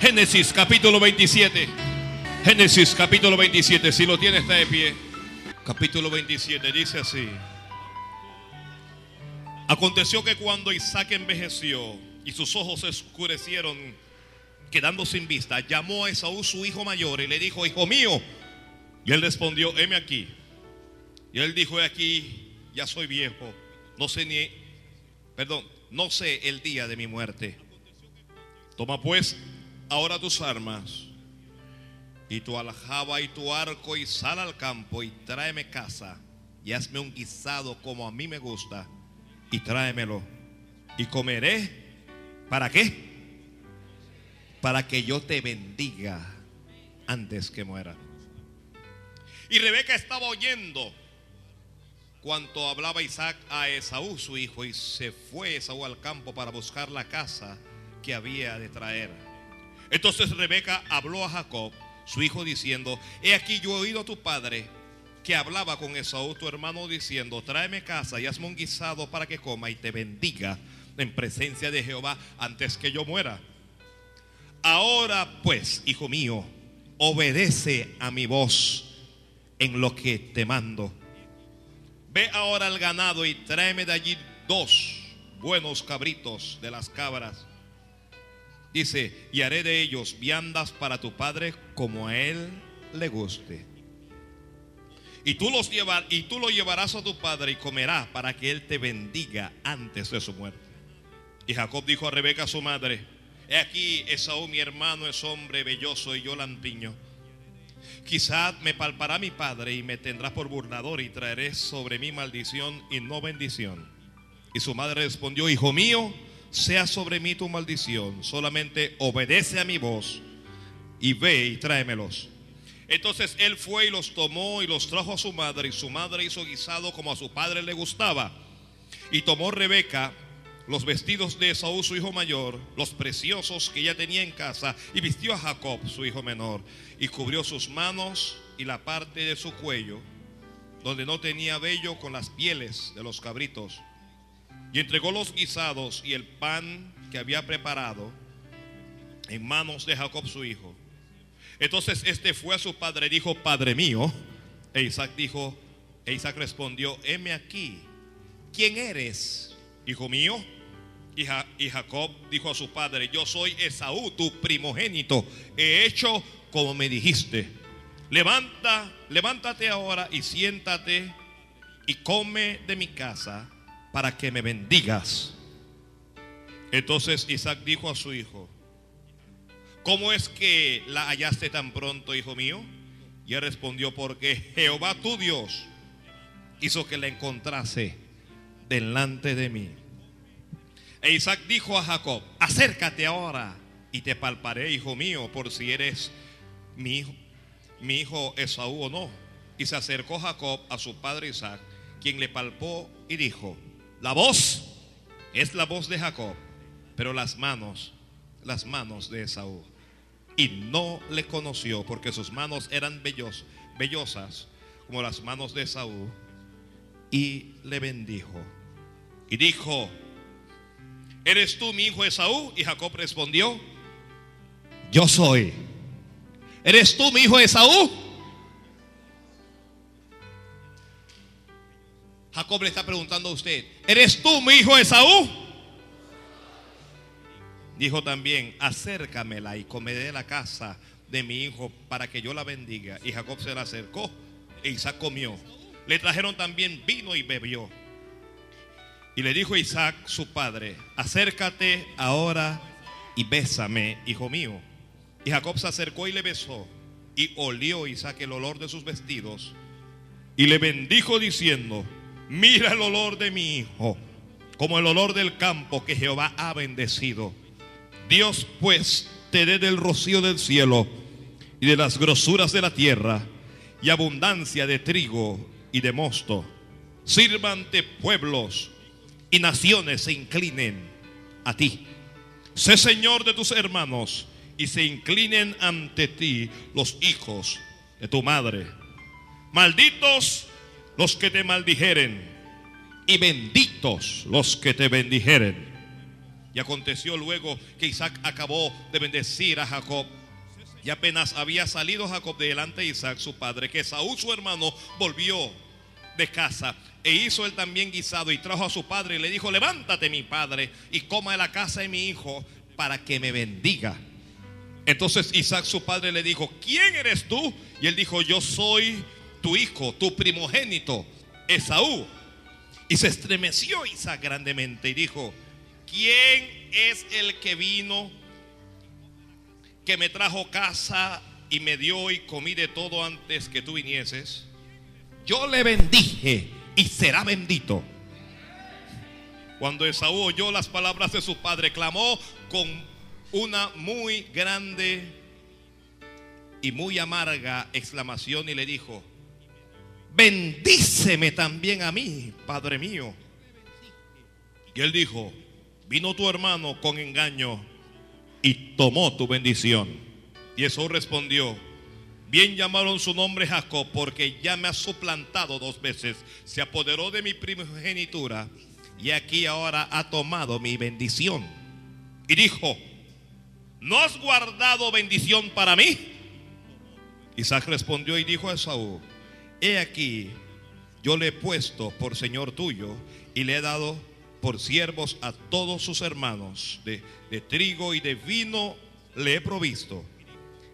Génesis capítulo 27. Génesis capítulo 27. Si lo tiene está de pie. Capítulo 27 dice así. Aconteció que cuando Isaac envejeció y sus ojos se oscurecieron, quedando sin vista, llamó a Esaú su hijo mayor y le dijo, hijo mío. Y él respondió, heme aquí. Y él dijo, he aquí, ya soy viejo, no sé ni, perdón, no sé el día de mi muerte. Toma pues ahora tus armas y tu aljaba y tu arco y sal al campo y tráeme casa y hazme un guisado como a mí me gusta y tráemelo y comeré. ¿Para qué? Para que yo te bendiga antes que muera. Y Rebeca estaba oyendo cuanto hablaba Isaac a Esaú, su hijo, y se fue Esaú al campo para buscar la casa que había de traer. Entonces Rebeca habló a Jacob, su hijo, diciendo, he aquí yo he oído a tu padre que hablaba con Esaú, tu hermano, diciendo, tráeme casa y hazme un guisado para que coma y te bendiga en presencia de Jehová antes que yo muera. Ahora pues, hijo mío, obedece a mi voz en lo que te mando Ve ahora al ganado y tráeme de allí dos buenos cabritos de las cabras. Dice, y haré de ellos viandas para tu padre como a él le guste. Y tú, los llevar, y tú lo llevarás a tu padre y comerá para que él te bendiga antes de su muerte. Y Jacob dijo a Rebeca su madre, he aquí Esaú mi hermano es hombre belloso y yo lampiño. Quizá me palpará mi padre y me tendrá por burlador y traeré sobre mí maldición y no bendición. Y su madre respondió, hijo mío, sea sobre mí tu maldición, solamente obedece a mi voz y ve y tráemelos. Entonces él fue y los tomó y los trajo a su madre y su madre hizo guisado como a su padre le gustaba. Y tomó Rebeca los vestidos de Esaú, su hijo mayor, los preciosos que ya tenía en casa, y vistió a Jacob, su hijo menor, y cubrió sus manos y la parte de su cuello, donde no tenía vello, con las pieles de los cabritos. Y entregó los guisados y el pan que había preparado en manos de Jacob, su hijo. Entonces este fue a su padre y dijo, Padre mío. E Isaac dijo, e Isaac respondió, heme aquí, ¿quién eres, hijo mío? Y, Jacob dijo a su padre, yo soy Esaú, tu primogénito. He hecho como me dijiste. Levanta, levántate ahora y siéntate y come de mi casa para que me bendigas. Entonces Isaac dijo a su hijo, ¿cómo es que la hallaste tan pronto, hijo mío? Y él respondió, porque Jehová tu Dios hizo que la encontrase delante de mí. E Isaac dijo a Jacob, acércate ahora y te palparé, hijo mío, por si eres mi hijo, mi hijo Esaú o no. Y se acercó Jacob a su padre Isaac, quien le palpó y dijo, la voz es la voz de Jacob, pero las manos, las manos de Esaú. Y no le conoció porque sus manos eran bellos, bellosas como las manos de Esaú. Y le bendijo. Y dijo, ¿eres tú mi hijo Esaú? Y Jacob respondió, yo soy. ¿Eres tú mi hijo Esaú? Jacob le está preguntando a usted, ¿eres tú mi hijo Esaú? Dijo también, acércamela y comeré la casa de mi hijo para que yo la bendiga. Y Jacob se la acercó e Isaac comió. Le trajeron también vino y bebió. Y le dijo Isaac, su padre, acércate ahora y bésame, hijo mío. Y Jacob se acercó y le besó. Y olió Isaac el olor de sus vestidos. Y le bendijo diciendo, mira el olor de mi hijo, como el olor del campo que Jehová ha bendecido. Dios pues te dé del rocío del cielo y de las grosuras de la tierra y abundancia de trigo y de mosto. Sírvante pueblos y naciones se inclinen a ti. Sé Señor de tus hermanos y se inclinen ante ti los hijos de tu madre. Malditos los que te maldijeren y benditos los que te bendijeren. Y aconteció luego que Isaac acabó de bendecir a Jacob. Y apenas había salido Jacob de delante de Isaac, su padre, que Saúl, su hermano, volvió de casa. E hizo él también guisado y trajo a su padre y le dijo, levántate mi padre y coma de la casa de mi hijo para que me bendiga. Entonces Isaac su padre le dijo, ¿quién eres tú? Y él dijo, yo soy tu hijo, tu primogénito, Esaú. Y se estremeció Isaac grandemente y dijo, ¿quién es el que vino, que me trajo casa y me dio y comí de todo antes que tú vinieses? Yo le bendije y será bendito. Cuando Esaú oyó las palabras de su padre, clamó con una muy grande y muy amarga exclamación y le dijo, bendíceme también a mí, Padre mío. Y él dijo, vino tu hermano con engaño y tomó tu bendición. Y Esaú respondió, bien llamaron su nombre Jacob porque ya me ha suplantado dos veces, se apoderó de mi primogenitura y aquí ahora ha tomado mi bendición. Y dijo, ¿no has guardado bendición para mí? Isaac respondió y dijo a Esaú, he aquí, yo le he puesto por Señor tuyo y le he dado por siervos a todos sus hermanos, de, de trigo y de vino le he provisto.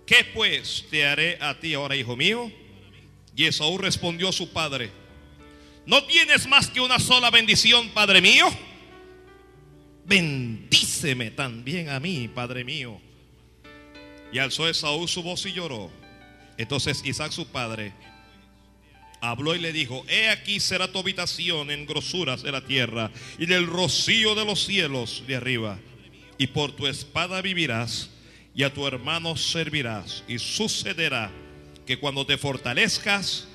¿Qué pues te haré a ti ahora, hijo mío? Y Esaú respondió a su padre, ¿no tienes más que una sola bendición, padre mío? Bendíceme también a mí, padre mío. Y alzó Esaú su voz y lloró. Entonces Isaac su padre habló y le dijo, he aquí será tu habitación en grosuras de la tierra y del rocío de los cielos de arriba. Y por tu espada vivirás y a tu hermano servirás. Y sucederá que cuando te fortalezcas,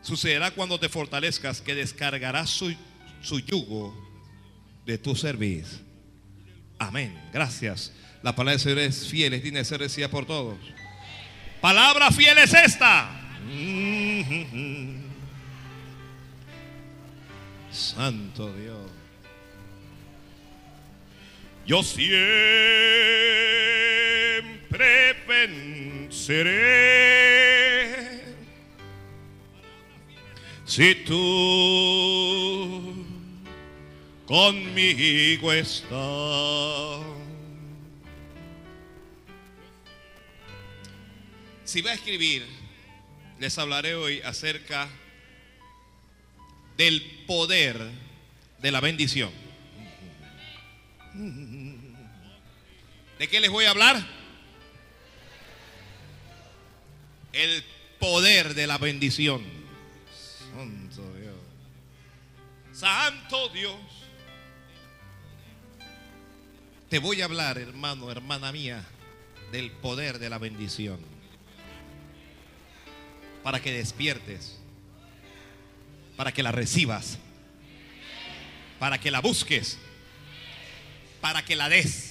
sucederá cuando te fortalezcas que descargarás su, su yugo de tu servicio. Amén. Gracias. La palabra del Señor es fiel, es digna de ser decida por todos. Palabra fiel es esta. Santo Dios. Yo siempre venceré. Si tú conmigo estás. Si va a escribir, les hablaré hoy acerca del poder de la bendición. ¿De qué les voy a hablar? El poder de la bendición. Santo Dios. Santo Dios. Te voy a hablar, hermano, hermana mía, del poder de la bendición. Para que despiertes. Para que la recibas. Para que la busques. Para que la des.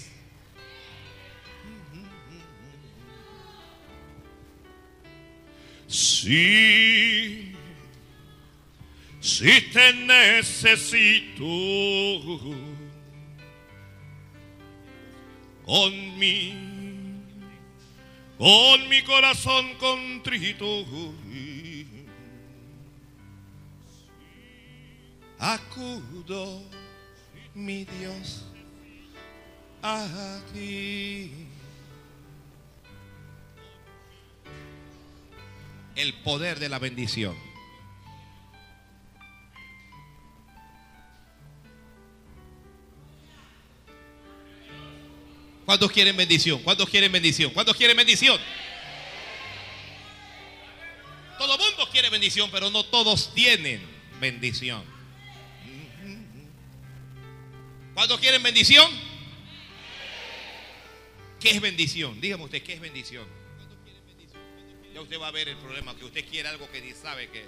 Sí, te necesito con mi corazón contrito, acudo, mi Dios, a ti. el poder de la bendición. ¿Cuántos quieren bendición? ¿Cuántos quieren bendición? ¿Cuántos quieren bendición? Todo mundo quiere bendición, pero no todos tienen bendición. ¿Cuántos quieren bendición? ¿Qué es bendición? Dígame usted, ¿qué es bendición? Ya usted va a ver el problema, que usted quiere algo que ni sabe que,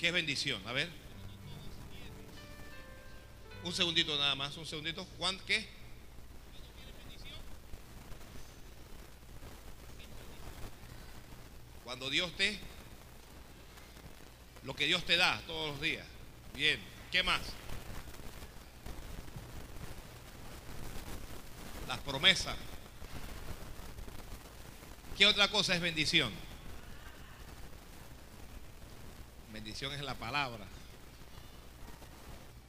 que es bendición. A ver. Un segundito nada más, un segundito. ¿Cuánto qué? Cuando Dios te, lo que Dios te da todos los días. Bien, ¿qué más? promesa. ¿Qué otra cosa es bendición? Bendición es la palabra.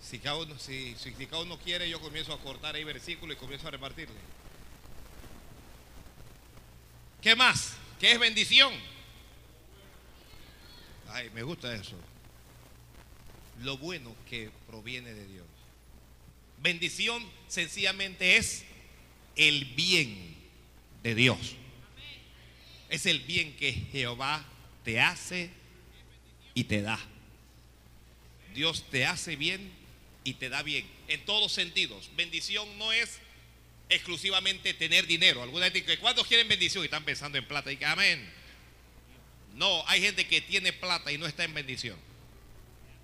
Si cada uno, si, si, cada uno quiere, yo comienzo a cortar ahí versículos y comienzo a repartirle. ¿Qué más? ¿Qué es bendición? Ay, me gusta eso. Lo bueno que proviene de Dios. Bendición sencillamente es el bien de Dios. Es el bien que Jehová te hace y te da. Dios te hace bien y te da bien. En todos sentidos. Bendición no es exclusivamente tener dinero. Alguna gente que cuando quieren bendición y están pensando en plata y que amén. No, hay gente que tiene plata y no está en bendición.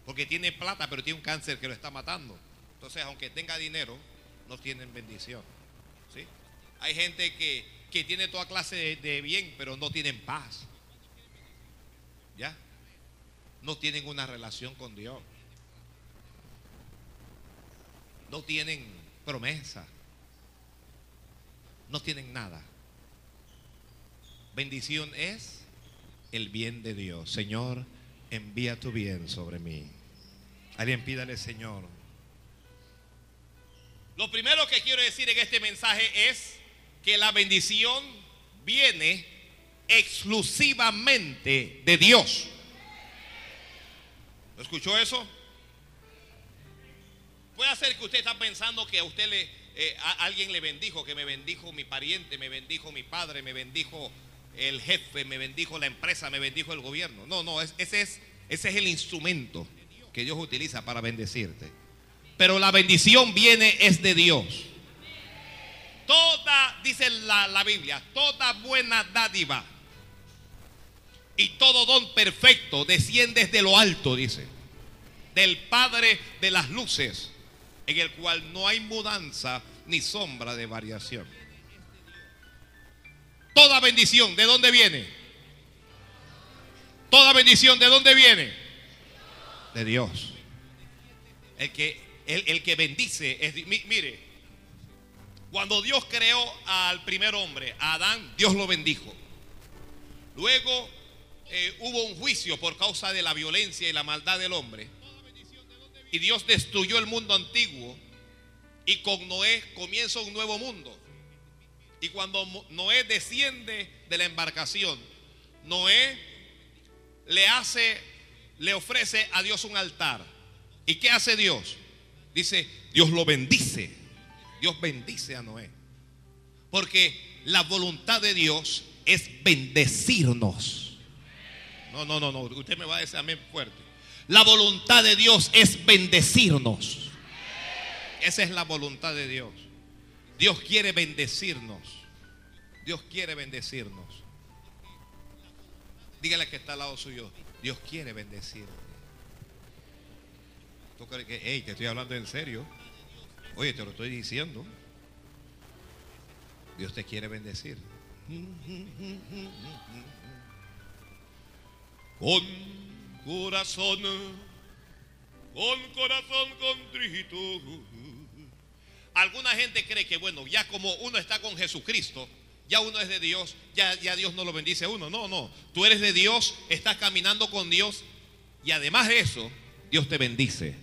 Porque tiene plata pero tiene un cáncer que lo está matando. Entonces, aunque tenga dinero, no tienen bendición. ¿sí? Hay gente que, que tiene toda clase de, de bien, pero no tienen paz. ¿Ya? No tienen una relación con Dios no tienen promesa, no tienen nada. Bendición es el bien de Dios. Señor, envía tu bien sobre mí. Alguien pídale, Señor. Lo primero que quiero decir en este mensaje es que la bendición viene exclusivamente de Dios. ¿Lo escuchó eso? Puede ser que usted está pensando que a usted le, eh, alguien le bendijo, que me bendijo mi pariente, me bendijo mi padre, me bendijo el jefe, me bendijo la empresa, me bendijo el gobierno. No, no, ese, es, ese es el instrumento que Dios utiliza para bendecirte. Pero la bendición viene es de Dios. Toda, dice la, la Biblia, toda buena dádiva y todo don perfecto desciende desde lo alto, dice, del Padre de las luces en el cual no hay mudanza ni sombra de variación. Toda bendición, ¿de dónde viene? Toda bendición, ¿de dónde viene? De Dios. El que, el, que bendice es, mire, cuando Dios creó al primer hombre, a Adán, Dios lo bendijo. Luego eh, hubo un juicio por causa de la violencia y la maldad del hombre. Y Dios destruyó el mundo antiguo y con Noé comienza un nuevo mundo. Y cuando Noé desciende de la embarcación, Noé le hace, le ofrece a Dios un altar. ¿Y qué hace Dios? Dice, Dios lo bendice. Dios bendice a Noé. Porque la voluntad de Dios es bendecirnos. No, no, no, no. Usted me va a decir amén fuerte. La voluntad de Dios es bendecirnos. Esa es la voluntad de Dios. Dios quiere bendecirnos. Dios quiere bendecirnos. Dígale que está al lado suyo. Dios quiere bendecirte. ¿Tú que, hey, te estoy hablando en serio? Oye, te lo estoy diciendo. Dios te quiere bendecir. Con corazón, con corazón contrito. Alguna gente cree que, bueno, ya como uno está con Jesucristo, ya uno es de Dios, ya, ya Dios no lo bendice a uno. No, no, tú eres de Dios, estás caminando con Dios y además de eso, Dios te bendice.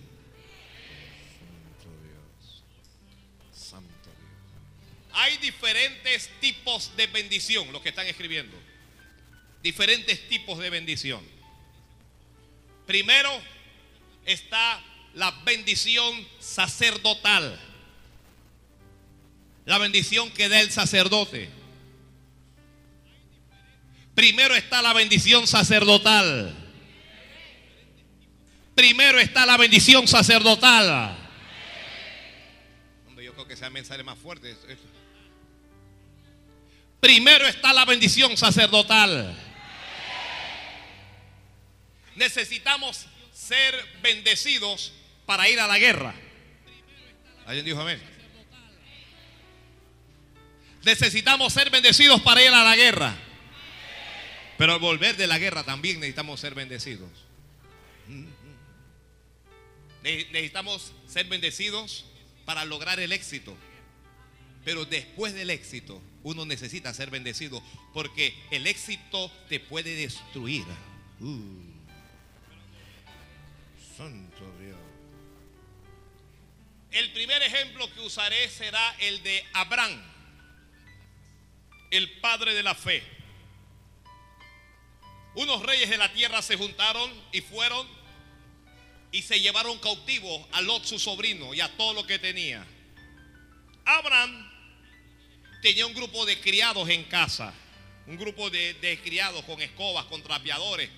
Santo Dios. Santo Dios. Hay diferentes tipos de bendición, los que están escribiendo. Diferentes tipos de bendición. Primero está la bendición sacerdotal. La bendición que da el sacerdote. Primero está la bendición sacerdotal. Primero está la bendición sacerdotal. Yo creo que ese amén sale más fuerte. Primero está la bendición sacerdotal necesitamos ser bendecidos para ir a la guerra. ¿Alguien dijo amén? Necesitamos ser bendecidos para ir a la guerra. Pero al volver de la guerra también necesitamos ser bendecidos. Necesitamos ser bendecidos para lograr el éxito. Pero después del éxito, uno necesita ser bendecido porque el éxito te puede destruir. Uh. Santo Dios. El primer ejemplo que usaré será el de Abraham, el padre de la fe. Unos reyes de la tierra se juntaron y fueron y se llevaron cautivo a Lot su sobrino y a todo lo que tenía. Abraham tenía un grupo de criados en casa, un grupo de, criados con escobas, con trapeadores.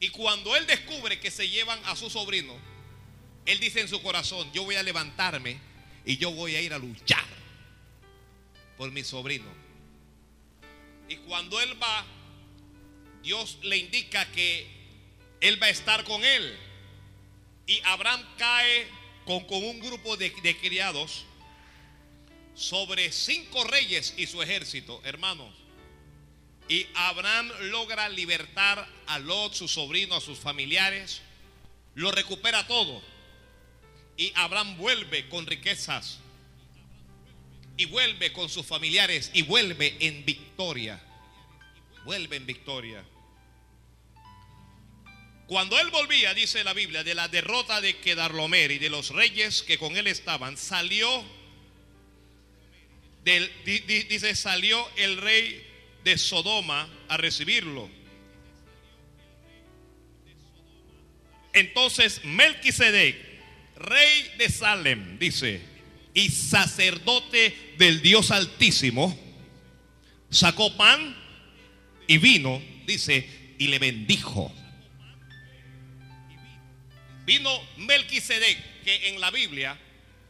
Y cuando él descubre que se llevan a su sobrino, él dice en su corazón, yo voy a levantarme y yo voy a ir a luchar por mi sobrino. Y cuando él va, Dios le indica que él va a estar con él. Y Abraham cae con, con un grupo de, de criados sobre cinco reyes y su ejército, hermanos. Y Abraham logra libertar a Lot, su sobrino, a sus familiares. Lo recupera todo. Y Abraham vuelve con riquezas. Y vuelve con sus familiares. Y vuelve en victoria. Vuelve en victoria. Cuando él volvía, dice la Biblia, de la derrota de Kedarlomer y de los reyes que con él estaban, salió dice, salió el rey de Sodoma a recibirlo. Entonces Melquisedec, rey de Salem, dice, y sacerdote del Dios Altísimo, sacó pan y vino, dice, y le bendijo. Vino Melquisedec, que en la Biblia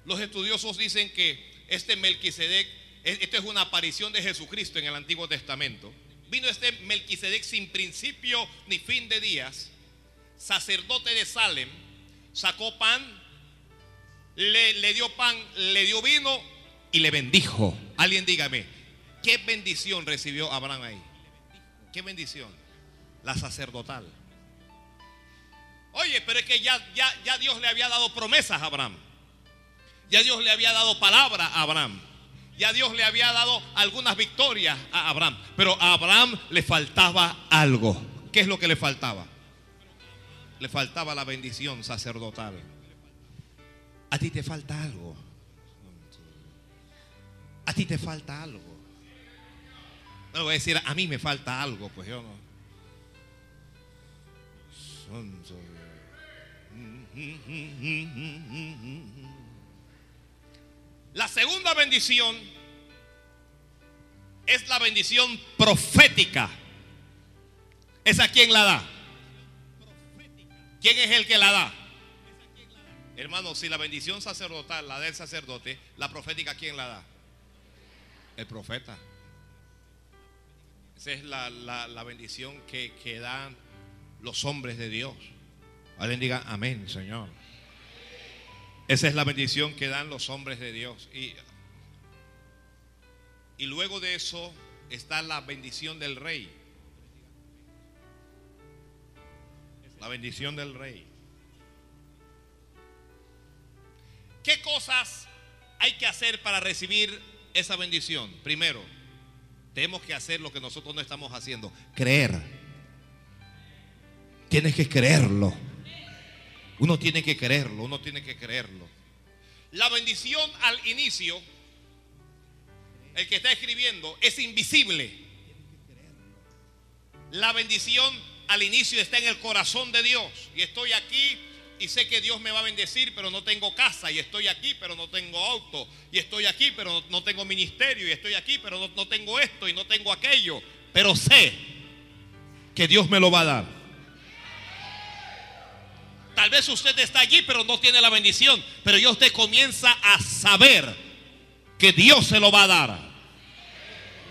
los estudiosos dicen que este Melquisedec esto es una aparición de Jesucristo en el Antiguo Testamento. Vino este Melquisedec sin principio ni fin de días, sacerdote de Salem, sacó pan, le, dio pan, le dio vino y le bendijo. Alguien dígame, ¿qué bendición recibió Abraham ahí? ¿Qué bendición? La sacerdotal. Oye, pero es que ya, ya, ya Dios le había dado promesas a Abraham. Ya Dios le había dado palabra a Abraham. Ya Dios le había dado algunas victorias a Abraham, pero a Abraham le faltaba algo. ¿Qué es lo que le faltaba? Le faltaba la bendición sacerdotal. A ti te falta algo. A ti te falta algo. No voy a decir, a mí me falta algo, pues yo no. La segunda bendición es la bendición profética. ¿Esa quién la da? ¿Quién es el que la da? Hermano, si la bendición sacerdotal la da el sacerdote, la profética ¿quién la da? El profeta. Esa es la, bendición que, que dan los hombres de Dios. Alguien diga amén, Señor. Esa es la bendición que dan los hombres de Dios. Y, y luego de eso está la bendición del rey. La bendición del rey. ¿Qué cosas hay que hacer para recibir esa bendición? Primero, tenemos que hacer lo que nosotros no estamos haciendo. Creer. Tienes que creerlo. Uno tiene que creerlo, uno tiene que creerlo. La bendición al inicio, el que está escribiendo, es invisible. La bendición al inicio está en el corazón de Dios. Y estoy aquí y sé que Dios me va a bendecir, pero no tengo casa. Y estoy aquí, pero no tengo auto. Y estoy aquí, pero no tengo ministerio. Y estoy aquí, pero no, no tengo esto y no tengo aquello. Pero sé que Dios me lo va a dar. Tal vez usted está allí, pero no tiene la bendición. Pero ya usted comienza a saber que Dios se lo va a dar.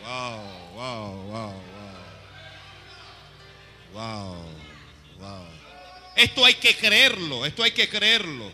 Wow, wow, wow, wow. Wow, wow. Esto hay que creerlo, esto hay que creerlo.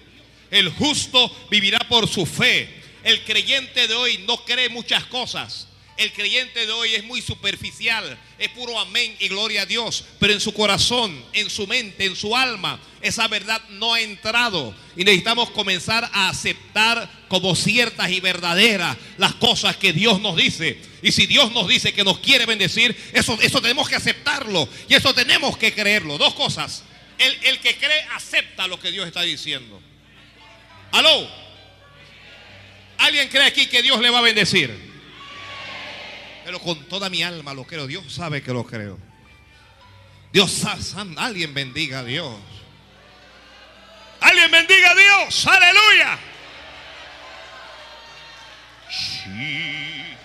El justo vivirá por su fe. El creyente de hoy no cree muchas cosas. El creyente de hoy es muy superficial, es puro amén y gloria a Dios, pero en su corazón, en su mente, en su alma, esa verdad no ha entrado y necesitamos comenzar a aceptar como ciertas y verdaderas las cosas que Dios nos dice. Y si Dios nos dice que nos quiere bendecir, eso, eso tenemos que aceptarlo y eso tenemos que creerlo. Dos cosas. El, el que cree acepta lo que Dios está diciendo. Aló. ¿Alguien cree aquí que Dios le va a bendecir? Pero con toda mi alma lo creo. Dios sabe que lo creo. Dios sabe, alguien bendiga a Dios. Alguien bendiga a Dios. Aleluya. Santo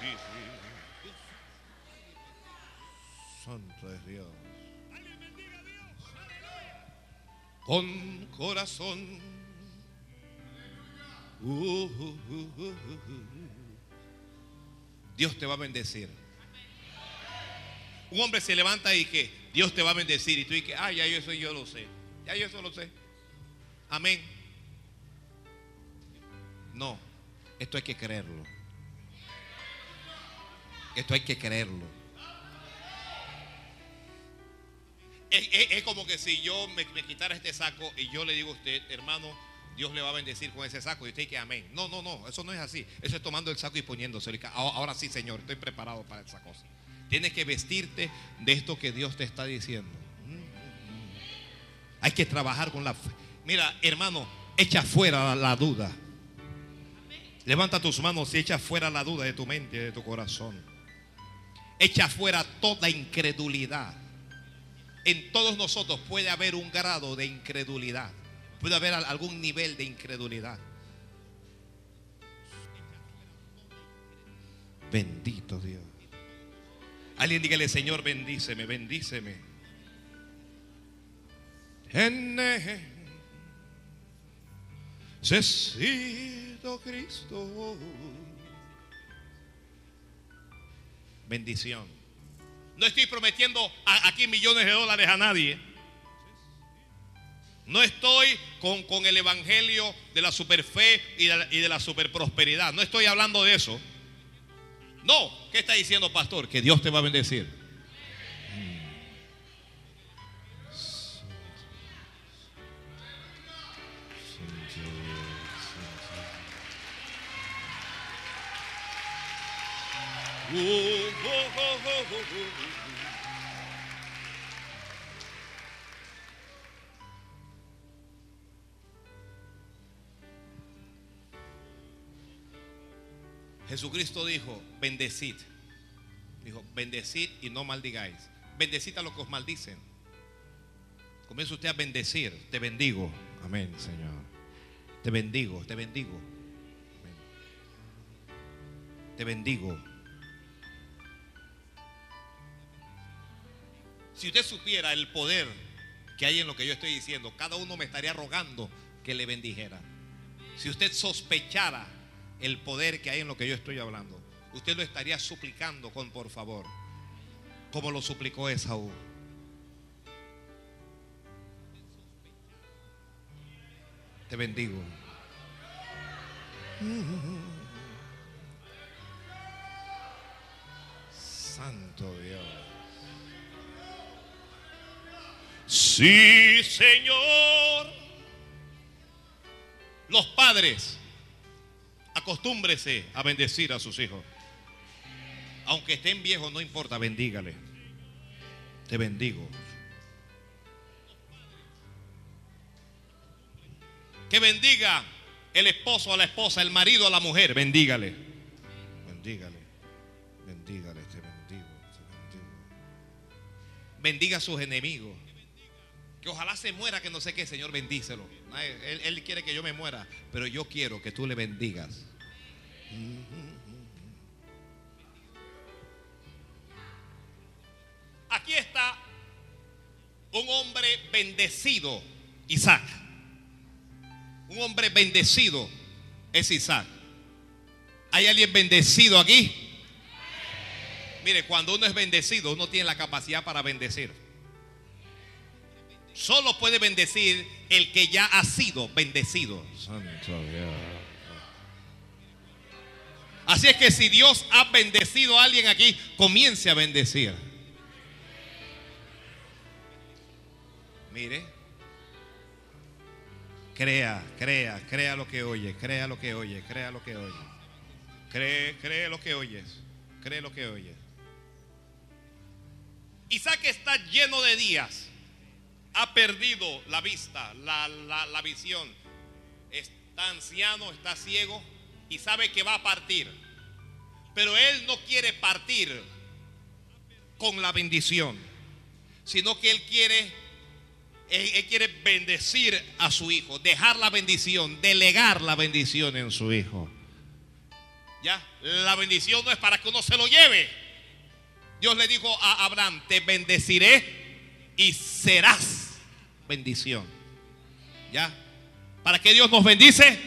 Con corazón. Uh, uh, uh, Dios te va a bendecir. Un hombre se levanta y que Dios te va a bendecir y tú dices, ah, ya yo eso yo lo sé. Ya yo eso lo sé. Amén. No, esto hay que creerlo. Esto hay que creerlo. Es, como que si yo me, quitara este saco y yo le digo a usted, hermano, Dios le va a bendecir con ese saco. Y usted dice amén. No, no, no, eso no es así. Eso es tomando el saco y poniéndose. Ahora sí, Señor, estoy preparado para esa cosa. Tienes que vestirte de esto que Dios te está diciendo. Hay que trabajar con la fe. Mira, hermano, echa fuera la, duda. Levanta tus manos y echa fuera la duda de tu mente y de tu corazón. Echa fuera toda incredulidad. En todos nosotros puede haber un grado de incredulidad. Puede haber algún nivel de incredulidad. Bendito Dios. Alguien dígale, Señor, bendíceme, bendíceme. Necesito Cristo. Bendición. No estoy prometiendo aquí millones de dólares a nadie. No estoy con, el evangelio de la superfe y de la, y de superprosperidad. No estoy hablando de eso. No, ¿qué está diciendo pastor? Que Dios te va a bendecir. Jesucristo dijo, bendecid. Dijo, bendecid y no maldigáis. Bendecid a los que os maldicen. Comienza usted a bendecir. Te bendigo. Amén, Señor. Te bendigo, te bendigo. Te bendigo. Si usted supiera el poder que hay en lo que yo estoy diciendo, cada uno me estaría rogando que le bendijera. Si usted sospechara el poder que hay en lo que yo estoy hablando, usted lo estaría suplicando con por favor, como lo suplicó Esaú. Te bendigo. Santo Dios. Sí, Señor. Los padres Acostúmbrese a bendecir a sus hijos. Aunque estén viejos, no importa, bendígale. Te bendigo. Que bendiga el esposo a la esposa, el marido a la mujer, bendígale. Bendígale. Bendígale, te bendigo, te bendigo. Bendiga a sus enemigos. Que ojalá se muera, que no sé qué, Señor, bendícelo. Él, él quiere que yo me muera, pero yo quiero que tú le bendigas. Aquí está un hombre bendecido, Isaac. Un hombre bendecido es Isaac. ¿Hay alguien bendecido aquí? Mire, cuando uno es bendecido, uno tiene la capacidad para bendecir. Solo puede bendecir el que ya ha sido bendecido. Así es que si Dios ha bendecido a alguien aquí, comience a bendecir. Mire. Crea, crea, crea lo que oye, crea lo que oye, crea lo que oye. Cree, cree lo que oyes, cree lo que oyes. Isaac está lleno de días. Ha perdido la vista, la, la, la visión. Está anciano, está ciego y sabe que va a partir. Pero él no quiere partir con la bendición, sino que él quiere él, quiere bendecir a su hijo, dejar la bendición, delegar la bendición en su hijo. Ya, la bendición no es para que uno se lo lleve. Dios le dijo a Abraham, te bendeciré y serás bendición. ¿Ya? ¿Para que Dios nos bendice?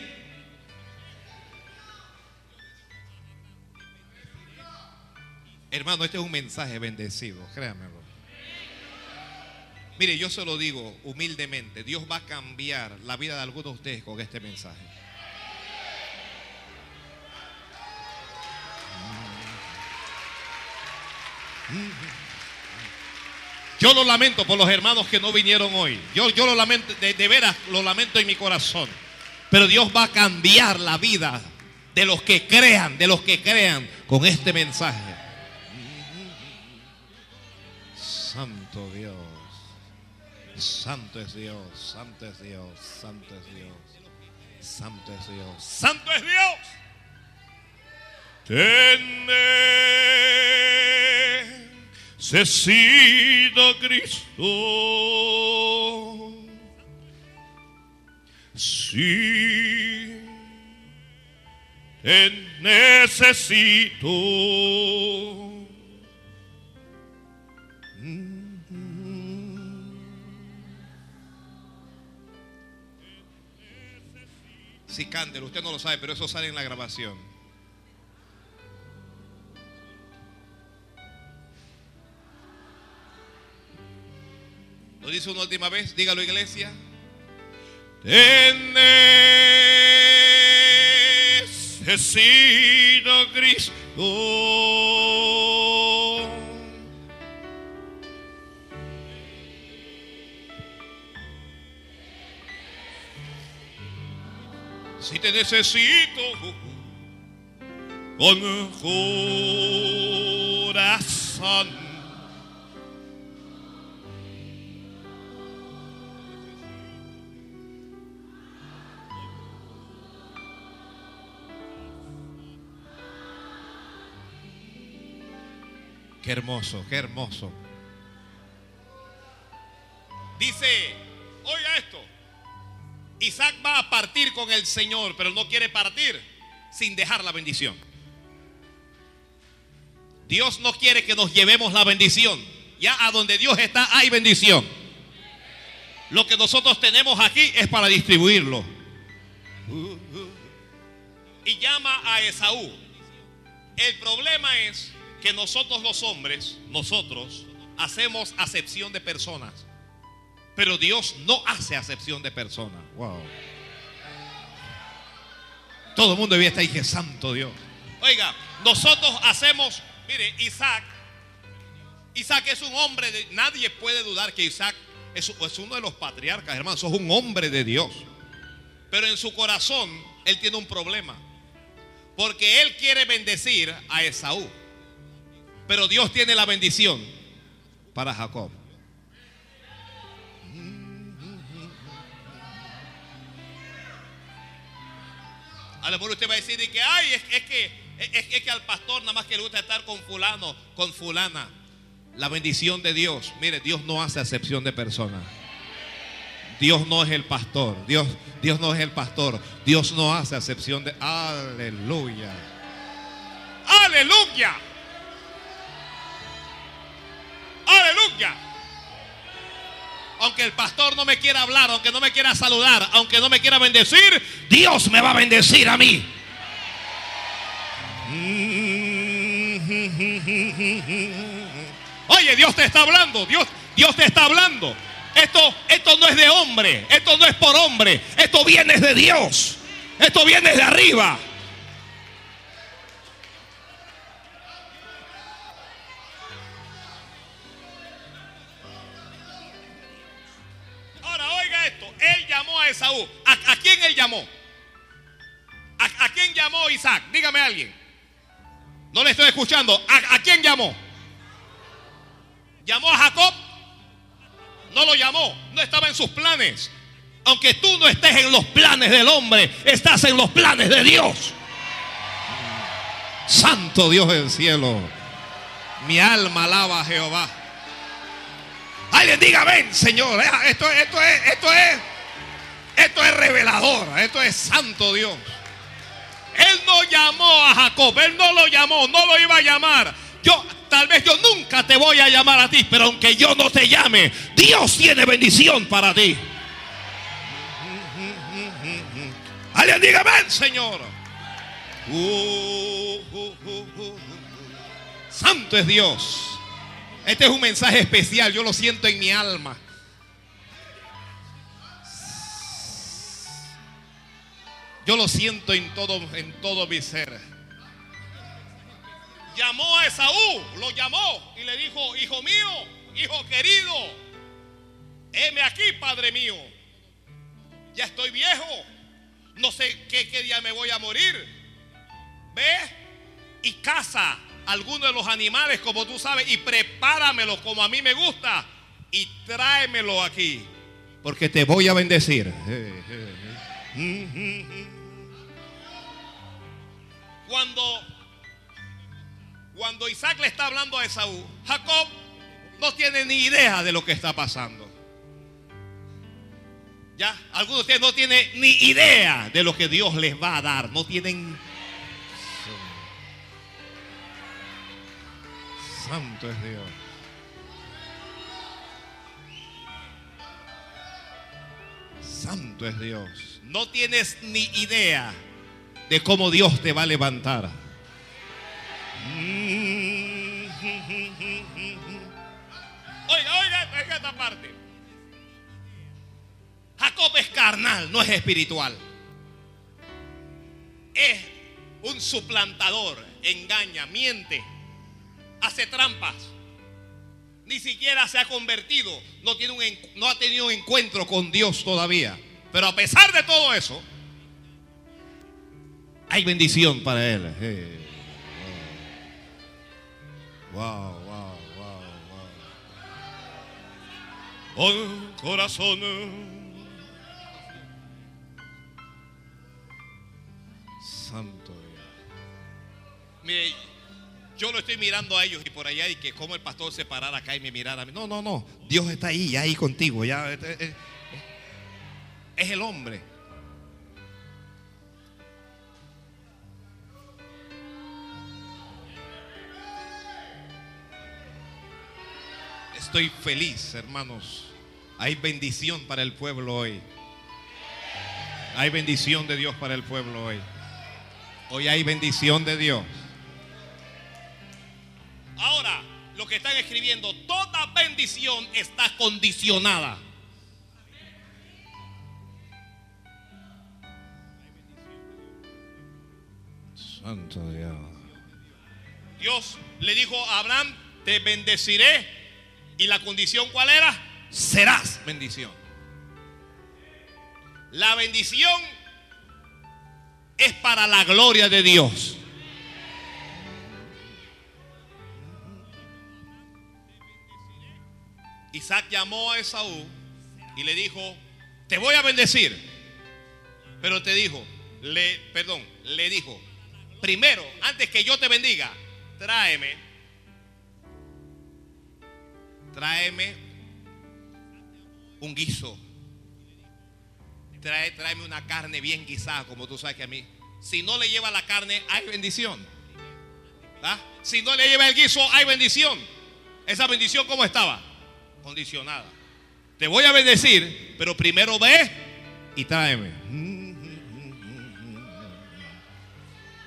Hermano, este es un mensaje bendecido, créanmelo. Mire, yo se lo digo humildemente, Dios va a cambiar la vida de algunos de ustedes con este mensaje. Yo lo lamento por los hermanos que no vinieron hoy. Yo, yo lo lamento, de, veras lo lamento en mi corazón. Pero Dios va a cambiar la vida de los que crean, de los que crean con este mensaje. Santo Dios. Santo es Dios, santo es Dios, santo es Dios, santo es Dios, santo es Dios. Necesito Cristo. Sí, te necesito. Si cándelo, usted no lo sabe, pero eso sale en la grabación. ¿Lo dice una última vez? Dígalo, iglesia. Necesito Cristo. Si te necesito con corazón. Hermoso, qué hermoso. Dice, oiga esto, Isaac va a partir con el Señor, pero no quiere partir sin dejar la bendición. Dios no quiere que nos llevemos la bendición. Ya a donde Dios está hay bendición. Lo que nosotros tenemos aquí es para distribuirlo. Y llama a Esaú. El problema es que nosotros los hombres, nosotros, hacemos acepción de personas. Pero Dios no hace acepción de personas. Wow. Todo el mundo debía estar ahí, que santo Dios. Oiga, nosotros hacemos, mire, Isaac, Isaac es un hombre de, nadie puede dudar que Isaac es, es uno de los patriarcas, hermano, es un hombre de Dios. Pero en su corazón, él tiene un problema. Porque él quiere bendecir a Esaú. Pero Dios tiene la bendición para Jacob. A lo mejor usted va a decir que, ay, es, que, es, que al pastor nada más que le gusta estar con fulano, con fulana. La bendición de Dios, mire, Dios no hace acepción de personas. Dios no es el pastor. Dios, Dios no es el pastor. Dios no hace acepción de. Aleluya. Aleluya. Aleluya. Aunque el pastor no me quiera hablar, aunque no me quiera saludar, aunque no me quiera bendecir, Dios me va a bendecir a mí. Oye, Dios te está hablando, Dios, Dios te está hablando. Esto, esto no es de hombre, esto no es por hombre, esto viene de Dios, esto viene de arriba. Esaú. ¿A, a quién él llamó? ¿A, a quién llamó Isaac? Dígame a alguien. No le estoy escuchando. ¿A, a quién llamó? ¿Llamó a Jacob? No lo llamó. No estaba en sus planes. Aunque tú no estés en los planes del hombre, estás en los planes de Dios. Santo Dios del cielo. Mi alma alaba a Jehová. Alguien diga, ven, Señor. Esto, esto es, esto es, esto es revelador. Esto es santo Dios. Él no llamó a Jacob, él no lo llamó, no lo iba a llamar. Yo, tal vez yo nunca te voy a llamar a ti, pero aunque yo no te llame, Dios tiene bendición para ti. Alguien diga, ven, Señor. Uh, uh, uh, Santo es Dios. Este es un mensaje especial, yo lo siento en mi alma. Yo lo siento en todo, en todo mi ser. Llamó a Esaú, lo llamó y le dijo, hijo mío, hijo querido, heme aquí, padre mío. Ya estoy viejo, no sé qué, día me voy a morir. Ve y caza alguno de los animales como tú sabes y prepáramelo como a mí me gusta y tráemelo aquí. Porque te voy a bendecir. Cuando, cuando Isaac le está hablando a Esaú, Jacob no tiene ni idea de lo que está pasando. Ya, algunos de ustedes no tienen ni idea de lo que Dios les va a dar. No tienen Santo es Dios. Santo es Dios. No tienes ni idea de cómo Dios te va a levantar. Oiga, oiga, oiga esta parte. Jacob es carnal, no es espiritual. Es un suplantador, engaña, miente hace trampas. Ni siquiera se ha convertido. No, tiene un, no ha tenido un encuentro con Dios todavía. Pero a pesar de todo eso, hay bendición para él. Wow, wow, wow, wow. Oh, corazón. Santo Dios. Mire, yo lo estoy mirando a ellos y por allá y que como el pastor se parara acá y me mirara. No, no, no. Dios está ahí, ahí contigo. Ya, es, es, es el hombre. Estoy feliz, hermanos. Hay bendición para el pueblo hoy. Hay bendición de Dios para el pueblo hoy. Hoy hay bendición de Dios. Ahora, lo que están escribiendo, toda bendición está condicionada. Santo Dios. Dios le dijo a Abraham, te bendeciré. ¿Y la condición cuál era? Serás bendición. La bendición es para la gloria de Dios. Isaac llamó a Esaú y le dijo, te voy a bendecir. Pero te dijo, le, perdón, le dijo, primero, antes que yo te bendiga, tráeme, tráeme un guiso. Trae, tráeme una carne bien guisada, como tú sabes que a mí. Si no le lleva la carne, hay bendición. ¿Ah? Si no le lleva el guiso, hay bendición. Esa bendición, ¿cómo estaba? condicionada. Te voy a bendecir, pero primero ve y tráeme.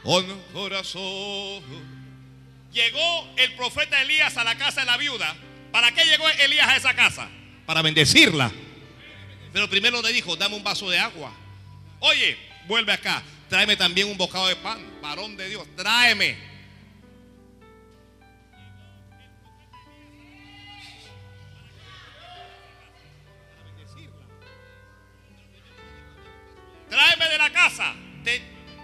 Oh, corazón. Llegó el profeta Elías a la casa de la viuda. ¿Para qué llegó Elías a esa casa? Para bendecirla. Pero primero le dijo, dame un vaso de agua. Oye, vuelve acá. Tráeme también un bocado de pan. Varón de Dios, tráeme.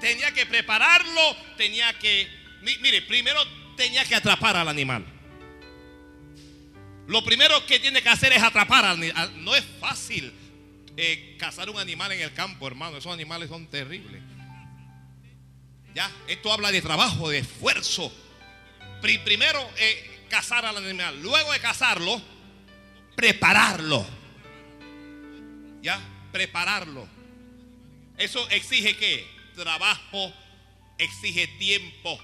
tenía que prepararlo, tenía que, mire, primero tenía que atrapar al animal. Lo primero que tiene que hacer es atrapar al. No es fácil eh, cazar un animal en el campo, hermano. Esos animales son terribles. Ya, esto habla de trabajo, de esfuerzo. primero eh, cazar al animal, luego de cazarlo, prepararlo. Ya, prepararlo. Eso exige qué? Trabajo, exige tiempo,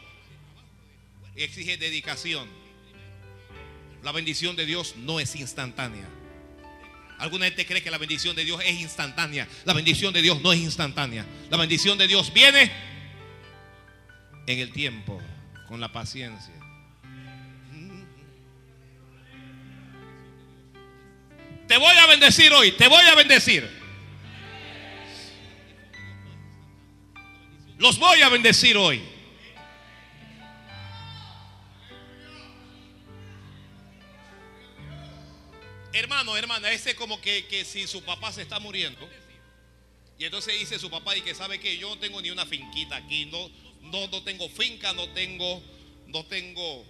exige dedicación. La bendición de Dios no es instantánea. Alguna gente cree que la bendición de Dios es instantánea. La bendición de Dios no es instantánea. La bendición de Dios viene en el tiempo, con la paciencia. Te voy a bendecir hoy, te voy a bendecir. Los voy a bendecir hoy. Hermano, hermana, ese como que, que si su papá se está muriendo. Y entonces dice su papá y que sabe que yo no tengo ni una finquita aquí, no, no, no tengo finca, no tengo, no tengo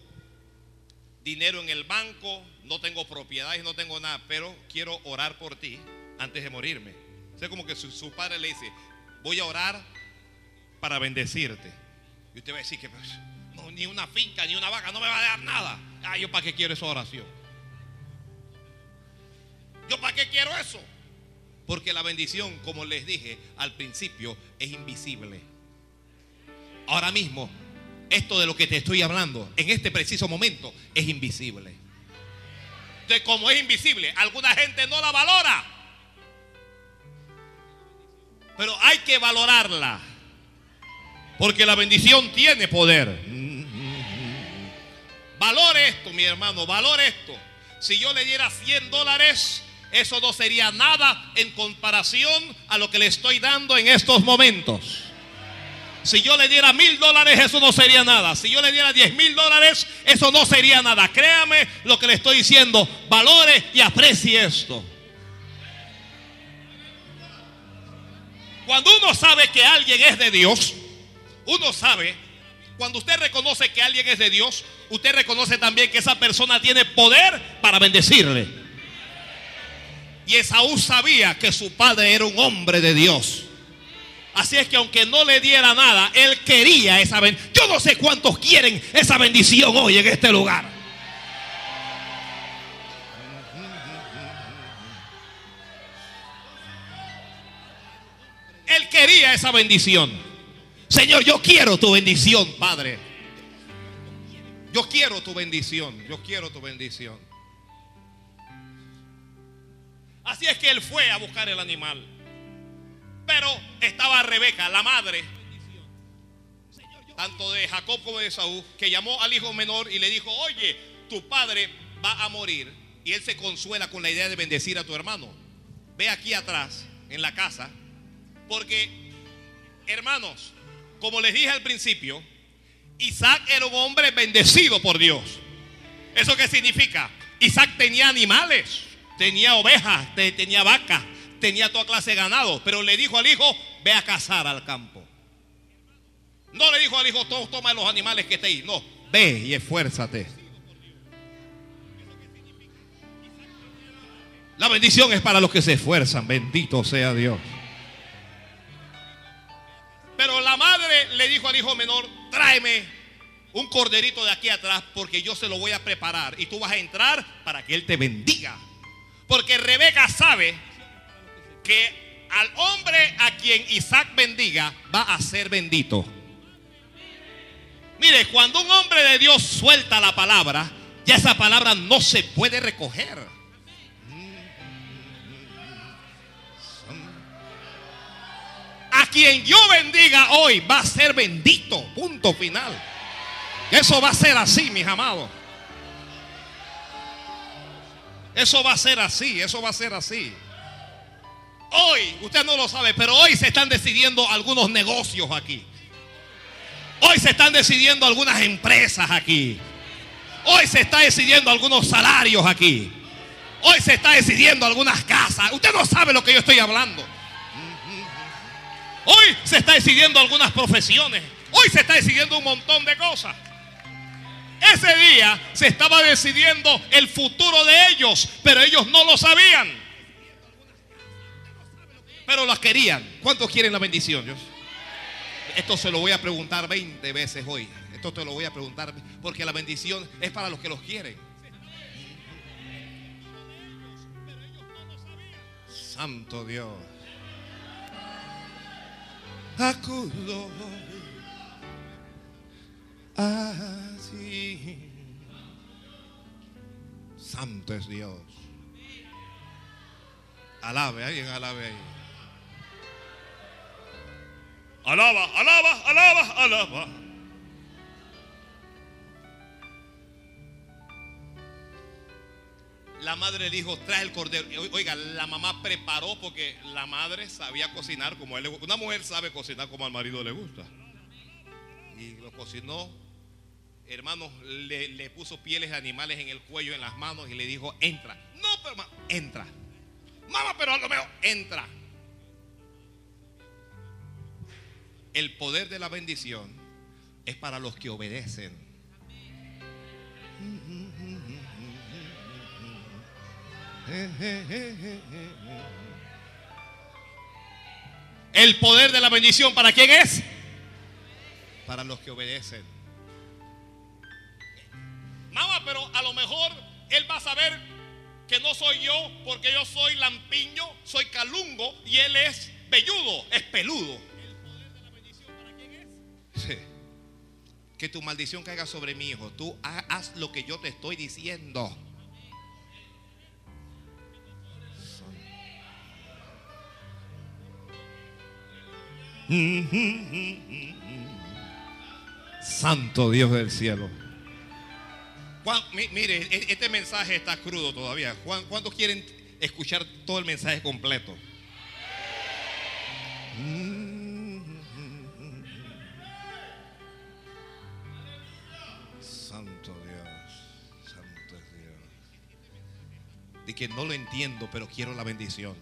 dinero en el banco, no tengo propiedades, no tengo nada, pero quiero orar por ti antes de morirme. O como que su, padre le dice, voy a orar para bendecirte. Y usted va a decir que pues, ni una finca, ni una vaca, no me va a dar nada. Ah, yo para qué quiero esa oración. Yo para qué quiero eso. Porque la bendición, como les dije al principio, es invisible. Ahora mismo esto de lo que te estoy hablando en este preciso momento es invisible. De como es invisible, alguna gente no la valora. Pero hay que valorarla. Porque la bendición tiene poder. Valore esto, mi hermano, valore esto. Si yo le diera 100 dólares, eso no sería nada en comparación a lo que le estoy dando en estos momentos. Si yo le diera mil dólares, eso no sería nada. Si yo le diera diez mil dólares, eso no sería nada. Créame lo que le estoy diciendo. Valore y aprecie esto. Cuando uno sabe que alguien es de Dios, uno sabe, cuando usted reconoce que alguien es de Dios, usted reconoce también que esa persona tiene poder para bendecirle. Y Esaú sabía que su padre era un hombre de Dios. Así es que aunque no le diera nada, él quería esa bendición. Yo no sé cuántos quieren esa bendición hoy en este lugar. Él quería esa bendición. Señor, yo quiero tu bendición, Padre. Yo quiero tu bendición. Yo quiero tu bendición. Así es que él fue a buscar el animal. Pero estaba Rebeca, la madre, tanto de Jacob como de Saúl, que llamó al hijo menor y le dijo, oye, tu padre va a morir. Y él se consuela con la idea de bendecir a tu hermano. Ve aquí atrás, en la casa, porque, hermanos, como les dije al principio, Isaac era un hombre bendecido por Dios. ¿Eso qué significa? Isaac tenía animales, tenía ovejas, tenía vacas, tenía toda clase de ganado, pero le dijo al hijo, ve a cazar al campo. No le dijo al hijo, toma los animales que estéis. No, ve y esfuérzate. La bendición es para los que se esfuerzan. Bendito sea Dios. Pero la madre le dijo al hijo menor, tráeme un corderito de aquí atrás porque yo se lo voy a preparar y tú vas a entrar para que él te bendiga. Porque Rebeca sabe que al hombre a quien Isaac bendiga va a ser bendito. Mire, cuando un hombre de Dios suelta la palabra, ya esa palabra no se puede recoger. A quien yo bendiga hoy va a ser bendito. Punto final. Eso va a ser así, mis amados. Eso va a ser así, eso va a ser así. Hoy, usted no lo sabe, pero hoy se están decidiendo algunos negocios aquí. Hoy se están decidiendo algunas empresas aquí. Hoy se está decidiendo algunos salarios aquí. Hoy se está decidiendo algunas casas. Usted no sabe lo que yo estoy hablando. Hoy se está decidiendo algunas profesiones. Hoy se está decidiendo un montón de cosas. Ese día se estaba decidiendo el futuro de ellos, pero ellos no lo sabían. Pero las querían. ¿Cuántos quieren la bendición? Dios? Esto se lo voy a preguntar 20 veces hoy. Esto te lo voy a preguntar porque la bendición es para los que los quieren. Santo Dios. Acudo Santo es Dios. Alabe, alguien alabe ahí. Alaba, alaba, alaba, alaba. La madre dijo, trae el cordero. Oiga, la mamá preparó porque la madre sabía cocinar como él le gusta. Una mujer sabe cocinar como al marido le gusta. Y lo cocinó. Hermanos, le, le puso pieles de animales en el cuello, en las manos y le dijo, entra. No, pero entra. Mamá, pero a lo mejor entra. El poder de la bendición es para los que obedecen. El poder de la bendición, ¿para quién es? Para los que obedecen. Mamá, pero a lo mejor él va a saber que no soy yo porque yo soy lampiño, soy calungo y él es velludo, es peludo. ¿El poder de la bendición para quién es? Sí. Que tu maldición caiga sobre mi hijo. Tú haz lo que yo te estoy diciendo. Santo Dios del cielo. Mire, e, este mensaje está crudo todavía. ¿Cuántos quieren escuchar todo el mensaje completo? Santo Dios, Santo Dios. Y que no lo entiendo, pero quiero la bendición.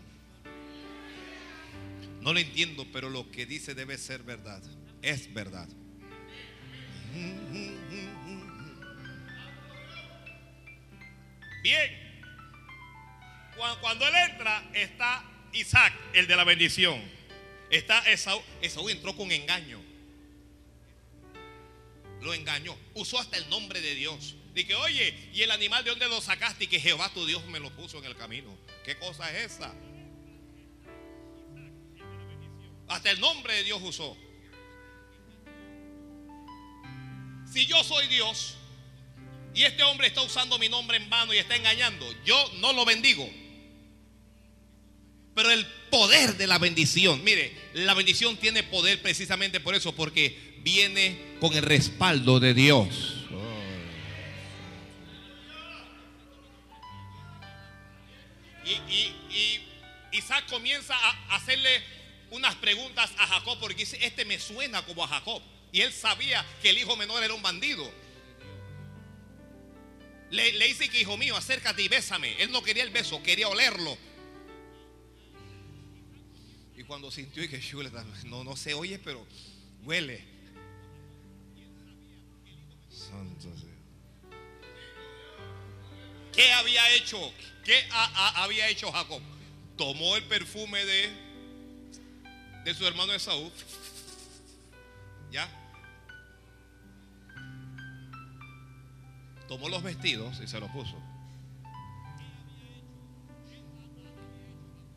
No lo entiendo, pero lo que dice debe ser verdad. Es verdad. Bien. Cuando él entra, está Isaac, el de la bendición. Está Esaú. Esaú entró con engaño. Lo engañó. Usó hasta el nombre de Dios. Dije, oye, ¿y el animal de dónde lo sacaste? Y que Jehová tu Dios me lo puso en el camino. ¿Qué cosa es esa? Hasta el nombre de Dios usó. Si yo soy Dios y este hombre está usando mi nombre en vano y está engañando, yo no lo bendigo. Pero el poder de la bendición, mire, la bendición tiene poder precisamente por eso, porque viene con el respaldo de Dios. Y, Isaac comienza a hacerle unas preguntas a Jacob porque dice, este me suena como a Jacob. Y él sabía que el hijo menor era un bandido. Le, dice que hijo mío, acércate y bésame. Él no quería el beso, quería olerlo. Y cuando sintió que no, no se oye, pero huele. Santo ¿Qué había hecho? ¿Qué había hecho Jacob? Tomó el perfume de de su hermano Esaú. ¿Ya? Tomó los vestidos y se los puso.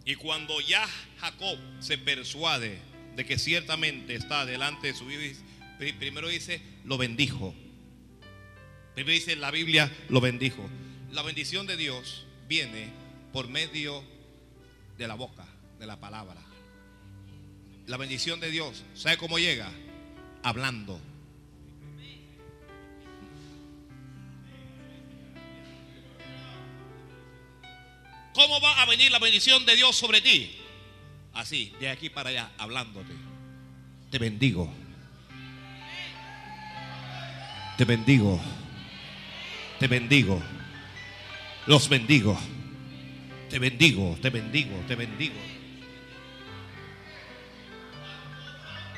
Y cuando ya Jacob se persuade de que ciertamente está delante de su hijo, primero dice, lo bendijo. Primero dice la Biblia, lo bendijo. La bendición de Dios viene por medio de la boca, de la palabra. La bendición de Dios, ¿sabe cómo llega? Hablando. ¿Cómo va a venir la bendición de Dios sobre ti? Así, de aquí para allá, hablándote. Te bendigo. Te bendigo. Te bendigo. Los bendigo. Te bendigo, te bendigo, te bendigo.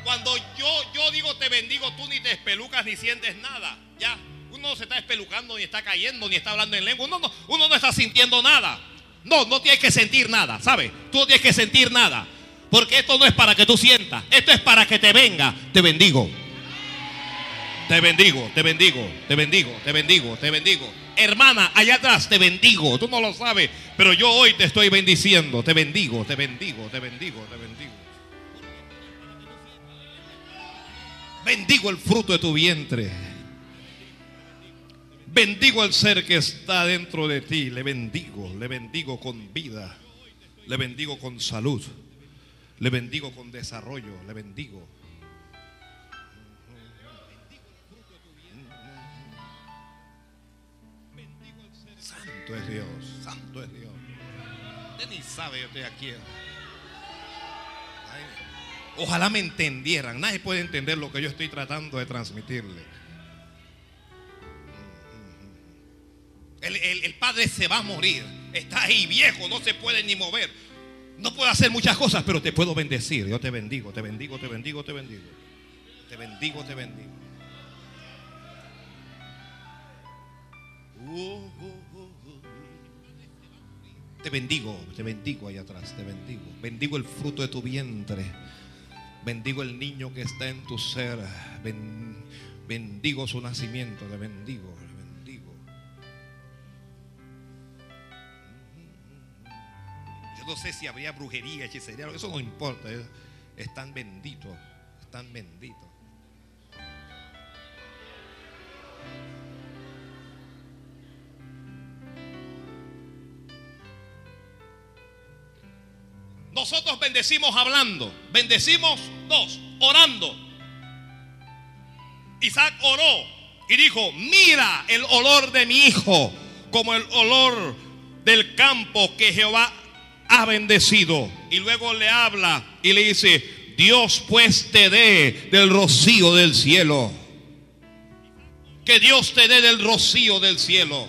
Cuando yo, yo digo te bendigo, tú ni te espelucas ni sientes nada. Ya, uno no se está espelucando, ni está cayendo, ni está hablando en lengua. Uno no, uno no está sintiendo nada. No, no tienes que sentir nada, ¿sabes? Tú no tienes que sentir nada. Porque esto no es para que tú sientas, esto es para que te venga. Te bendigo. Te bendigo, te bendigo, te bendigo, te bendigo, te bendigo. Hermana, allá atrás te bendigo. Tú no lo sabes, pero yo hoy te estoy bendiciendo. Te bendigo, te bendigo, te bendigo, te bendigo. Bendigo el fruto de tu vientre. Bendigo el ser que está dentro de ti. Le bendigo, le bendigo con vida. Le bendigo con salud. Le bendigo con desarrollo. Le bendigo. Santo es Dios. Santo es Dios. Usted ni sabe, yo estoy aquí. Ojalá me entendieran. Nadie puede entender lo que yo estoy tratando de transmitirle. El, el- el padre se va a morir. Está ahí viejo, no se puede ni mover. No puedo hacer muchas cosas, pero te puedo bendecir. Yo te bendigo, te bendigo, te bendigo, te bendigo. Te bendigo, te bendigo. Uh, uh, uh. Te bendigo, te bendigo allá atrás, te bendigo. Bendigo el fruto de tu vientre. Bendigo el niño que está en tu ser. Ben- bendigo su nacimiento, le bendigo. No sé si habría brujería, hechicería, eso no importa. Están benditos, están benditos. Nosotros bendecimos hablando, bendecimos dos, orando. Isaac oró y dijo, mira el olor de mi hijo como el olor del campo que Jehová ha bendecido. Y luego le habla y le dice, Dios pues te dé del rocío del cielo. Que Dios te dé del rocío del cielo.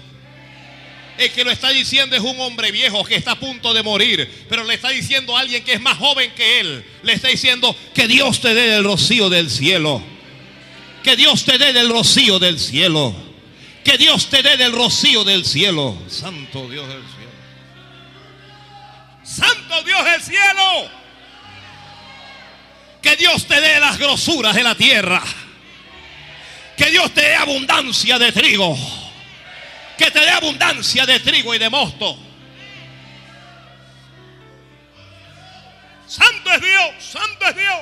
El que lo está diciendo es un hombre viejo que está a punto de morir, pero le está diciendo a alguien que es más joven que él. Le está diciendo que Dios te dé del rocío del cielo. Que Dios te dé del rocío del cielo. Que Dios te dé del rocío del cielo. Santo Dios del cielo. Santo Dios del cielo. Que Dios te dé las grosuras de la tierra. Que Dios te dé abundancia de trigo que te dé abundancia de trigo y de mosto. Santo es Dios, santo es Dios.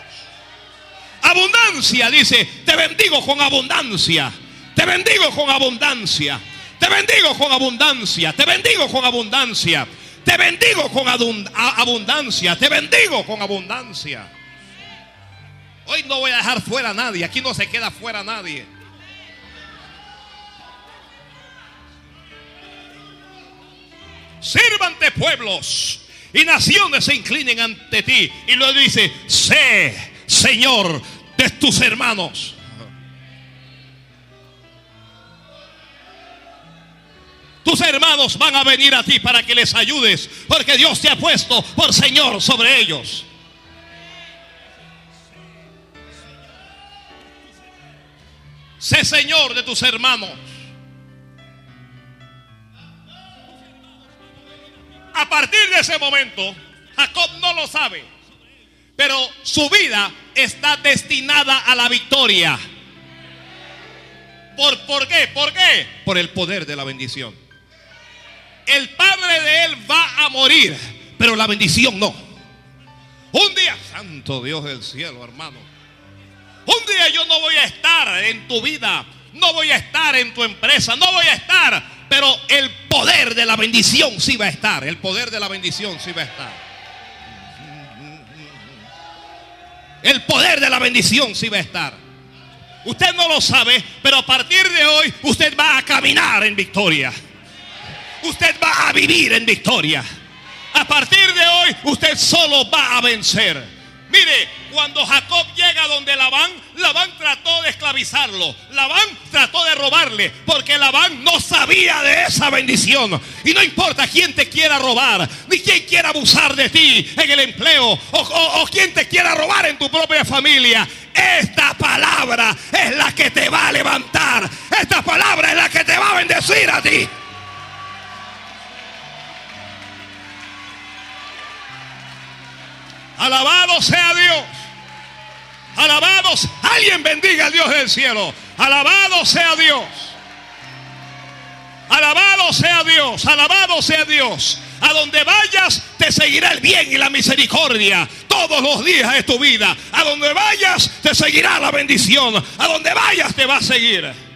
Abundancia, dice, te bendigo con abundancia. Te bendigo con abundancia. Te bendigo con abundancia. Te bendigo con abundancia. Te bendigo con a- abundancia. Te bendigo con abundancia. Hoy no voy a dejar fuera a nadie. Aquí no se queda fuera nadie. Sírvante pueblos y naciones se inclinen ante ti. Y luego dice, sé, Señor, de tus hermanos. Tus hermanos van a venir a ti para que les ayudes, porque Dios te ha puesto por Señor sobre ellos. Sé Señor de tus hermanos. A partir de ese momento, Jacob no lo sabe, pero su vida está destinada a la victoria. ¿Por, ¿Por qué? ¿Por qué? Por el poder de la bendición. El padre de él va a morir, pero la bendición no. Un día, santo Dios del cielo, hermano. Un día yo no voy a estar en tu vida, no voy a estar en tu empresa, no voy a estar, pero el poder de la bendición sí va a estar, el poder de la bendición sí va a estar. El poder de la bendición sí va a estar. Usted no lo sabe, pero a partir de hoy usted va a caminar en victoria. Usted va a vivir en victoria. A partir de hoy usted solo va a vencer. Mire, cuando Jacob llega donde Labán, Labán trató de esclavizarlo. Labán trató de robarle, porque Labán no sabía de esa bendición. Y no importa quién te quiera robar, ni quién quiera abusar de ti en el empleo, o, o quién te quiera robar en tu propia familia. Esta palabra es la que te va a levantar. Esta palabra es la que te va a bendecir a ti. Alabado sea Dios. Alabados. Alguien bendiga al Dios del cielo. Alabado sea Dios. Alabado sea Dios. Alabado sea Dios. A donde vayas te seguirá el bien y la misericordia todos los días de tu vida. A donde vayas te seguirá la bendición. A donde vayas te va a seguir.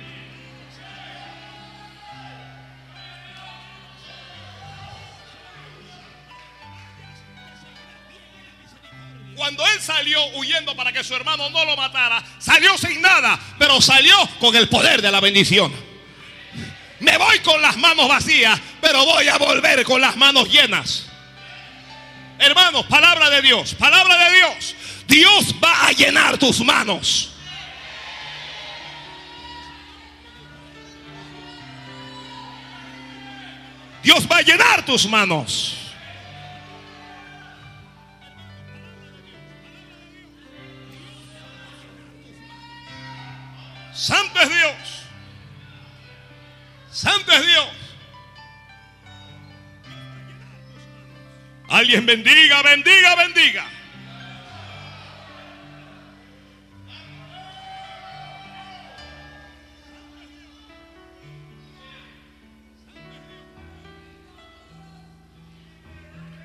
Cuando él salió huyendo para que su hermano no lo matara, salió sin nada, pero salió con el poder de la bendición. Me voy con las manos vacías, pero voy a volver con las manos llenas. Hermanos, palabra de Dios, palabra de Dios. Dios va a llenar tus manos. Dios va a llenar tus manos. Santo es Dios. Santo es Dios. Alguien bendiga, bendiga, bendiga.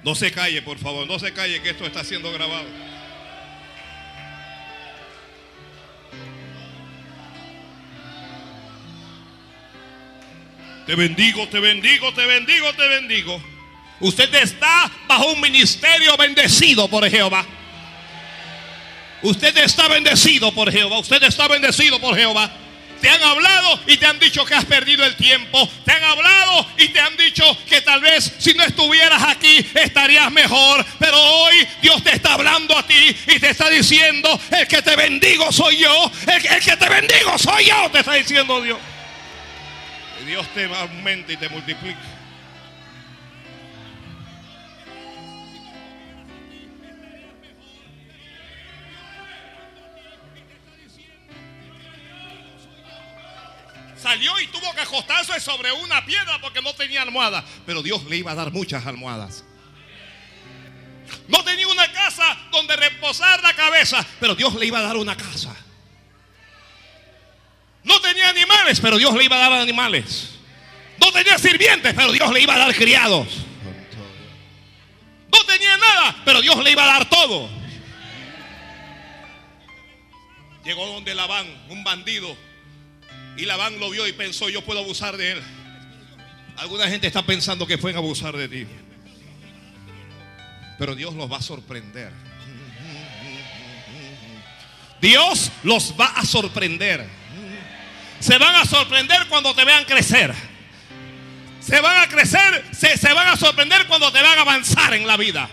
No se calle, por favor, no se calle que esto está siendo grabado. Te bendigo, te bendigo, te bendigo, te bendigo. Usted está bajo un ministerio bendecido por Jehová. Usted está bendecido por Jehová. Usted está bendecido por Jehová. Te han hablado y te han dicho que has perdido el tiempo. Te han hablado y te han dicho que tal vez si no estuvieras aquí estarías mejor. Pero hoy Dios te está hablando a ti y te está diciendo, el que te bendigo soy yo. El, que te bendigo soy yo, te está diciendo Dios. Dios te aumente y te multiplique. Salió y tuvo que acostarse sobre una piedra porque no tenía almohada. Pero Dios le iba a dar muchas almohadas. No tenía una casa donde reposar la cabeza, pero Dios le iba a dar una casa. No tenía animales, pero Dios le iba a dar animales. No tenía sirvientes, pero Dios le iba a dar criados. No tenía nada, pero Dios le iba a dar todo. Llegó donde Labán, un bandido, y Labán lo vio y pensó, yo puedo abusar de él. Alguna gente está pensando que pueden abusar de ti. Pero Dios los va a sorprender. Dios los va a sorprender. Se van a sorprender cuando te vean crecer. Se van a crecer, se, se, van a sorprender cuando te van a avanzar en la vida.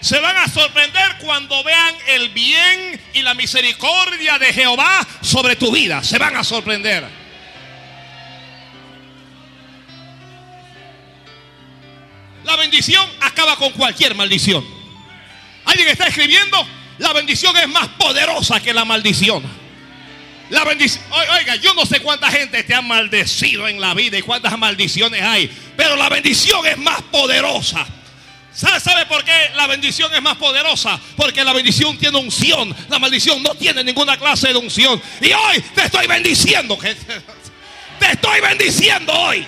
Se van a sorprender cuando vean el bien y la misericordia de Jehová sobre tu vida. Se van a sorprender. La bendición acaba con cualquier maldición. ¿Alguien está escribiendo? La bendición es más poderosa que la maldición. La bendición, oiga, yo no sé cuánta gente te ha maldecido en la vida y cuántas maldiciones hay, pero la bendición es más poderosa. ¿Sabe, ¿Sabe por qué la bendición es más poderosa? Porque la bendición tiene unción, la maldición no tiene ninguna clase de unción. Y hoy te estoy bendiciendo, te estoy bendiciendo hoy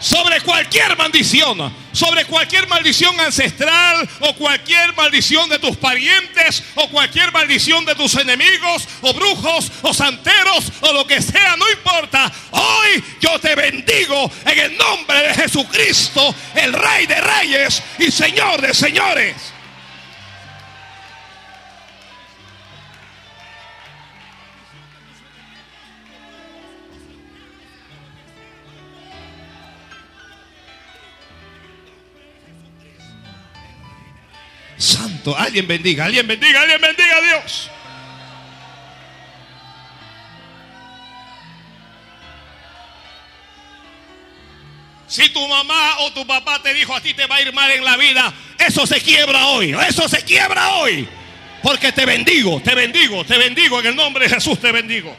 sobre cualquier maldición, sobre cualquier maldición ancestral o cualquier maldición de tus parientes o cualquier maldición de tus enemigos o brujos o santeros o lo que sea, no importa. Hoy yo te bendigo en el nombre de Jesucristo, el Rey de Reyes y Señor de Señores. Santo, alguien bendiga, alguien bendiga, alguien bendiga a Dios. Si tu mamá o tu papá te dijo a ti te va a ir mal en la vida, eso se quiebra hoy, eso se quiebra hoy. Porque te bendigo, te bendigo, te bendigo, en el nombre de Jesús te bendigo.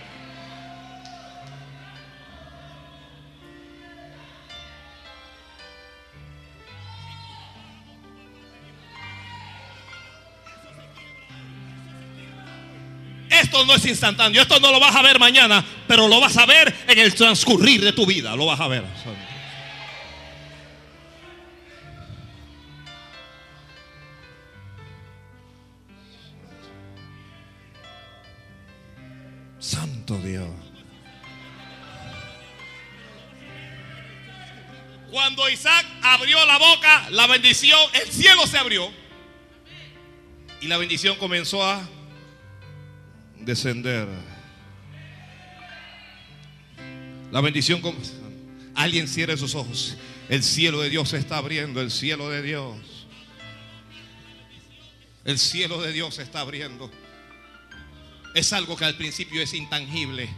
No es instantáneo, esto no lo vas a ver mañana, pero lo vas a ver en el transcurrir de tu vida, lo vas a ver. Santo Dios. Cuando Isaac abrió la boca, la bendición, el cielo se abrió. Y la bendición comenzó a descender. La bendición, alguien cierre sus ojos. El cielo de Dios se está abriendo, el cielo de Dios. El cielo de Dios se está abriendo. Es algo que al principio es intangible,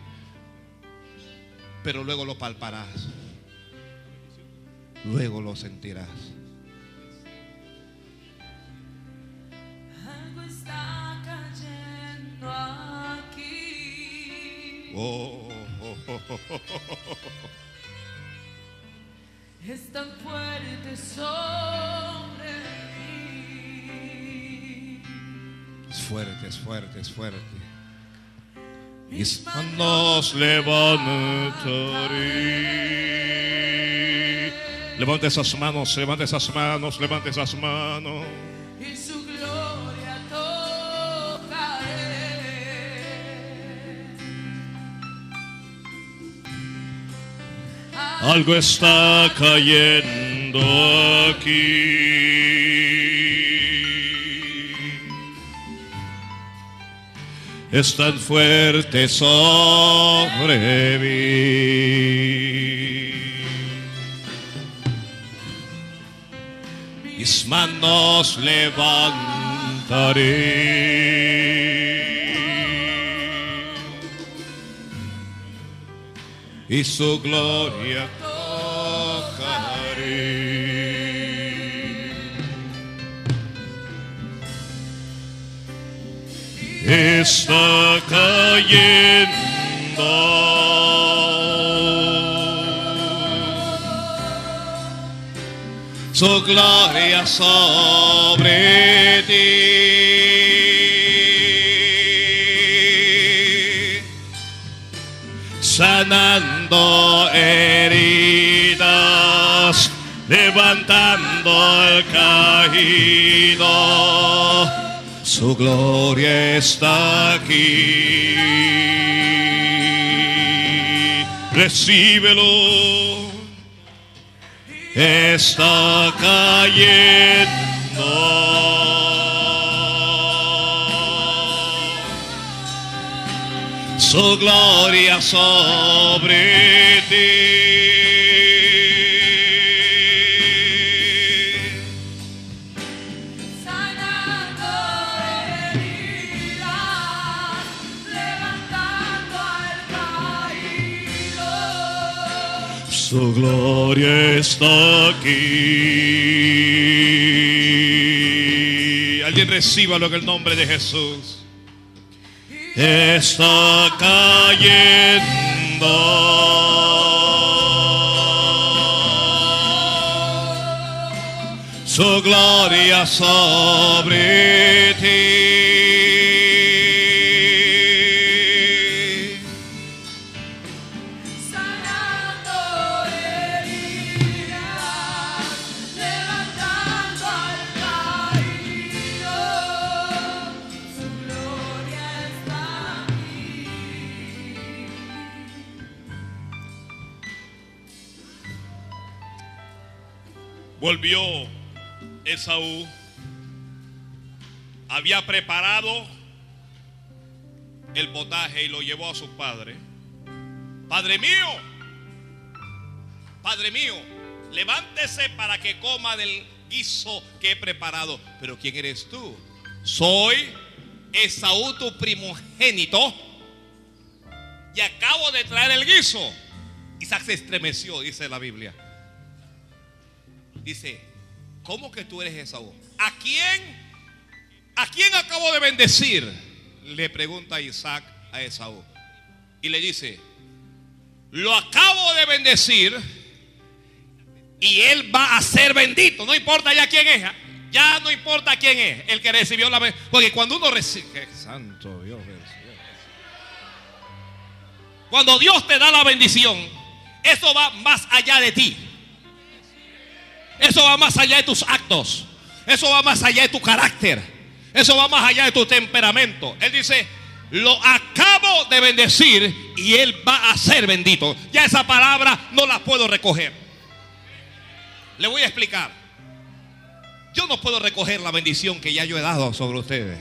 pero luego lo palparás. Luego lo sentirás. Aquí. Oh, oh, oh, oh, oh, oh. Es tan fuerte sobre mí. Es fuerte, es fuerte, es fuerte. Mis manos levantaré. Levante esas manos, levante esas manos, levante esas manos. Algo está cayendo aquí. Es tan fuerte sobre mí. Mis manos levantaré y su gloria tocaré. Está cayendo su gloria sobre caído. Su gloria está aquí. Recíbelo. Está cayendo su gloria sobre ti. Su gloria está aquí. Alguien recíbalo en el nombre de Jesús. Está cayendo su gloria sobre Esaú. Había preparado el potaje y lo llevó a su padre. Padre mío, Padre mío, levántese para que coma del guiso que he preparado. Pero ¿quién eres tú? Soy Esaú, tu primogénito. Y acabo de traer el guiso. Isaac se estremeció, dice la Biblia. Dice, ¿cómo que tú eres Esaú? ¿A quién? ¿A quién acabo de bendecir? Le pregunta Isaac a Esaú. Y le dice, lo acabo de bendecir y él va a ser bendito. No importa ya quién es. Ya no importa quién es el que recibió la bendición. Porque cuando uno recibe... Santo Dios. Cuando Dios te da la bendición, eso va más allá de ti. Eso va más allá de tus actos. Eso va más allá de tu carácter. Eso va más allá de tu temperamento. Él dice, lo acabo de bendecir y él va a ser bendito. Ya esa palabra no la puedo recoger. Le voy a explicar. Yo no puedo recoger la bendición que ya yo he dado sobre ustedes.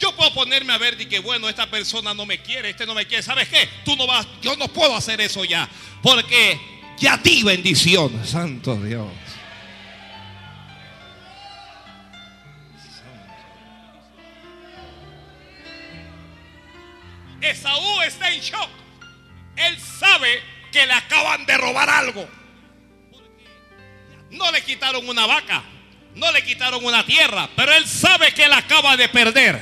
Yo puedo ponerme a ver de que bueno, esta persona no me quiere, este no me quiere. ¿Sabes qué? Tú no vas, yo no puedo hacer eso ya. Porque ya di bendición. Santo Dios. Esaú está en shock. Él sabe que le acaban de robar algo. No le quitaron una vaca, no le quitaron una tierra, pero él sabe que él acaba de perder.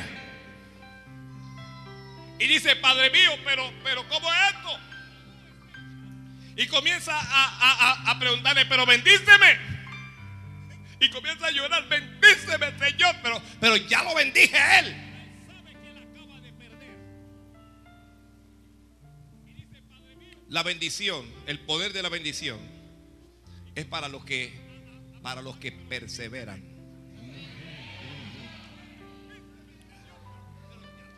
Y dice, Padre mío, pero, pero ¿cómo es esto? Y comienza a, a- a- preguntarle, pero bendíceme. Y comienza a llorar, bendíceme, Señor, pero, pero ya lo bendije a él. La bendición, el poder de la bendición es para los que para los que perseveran.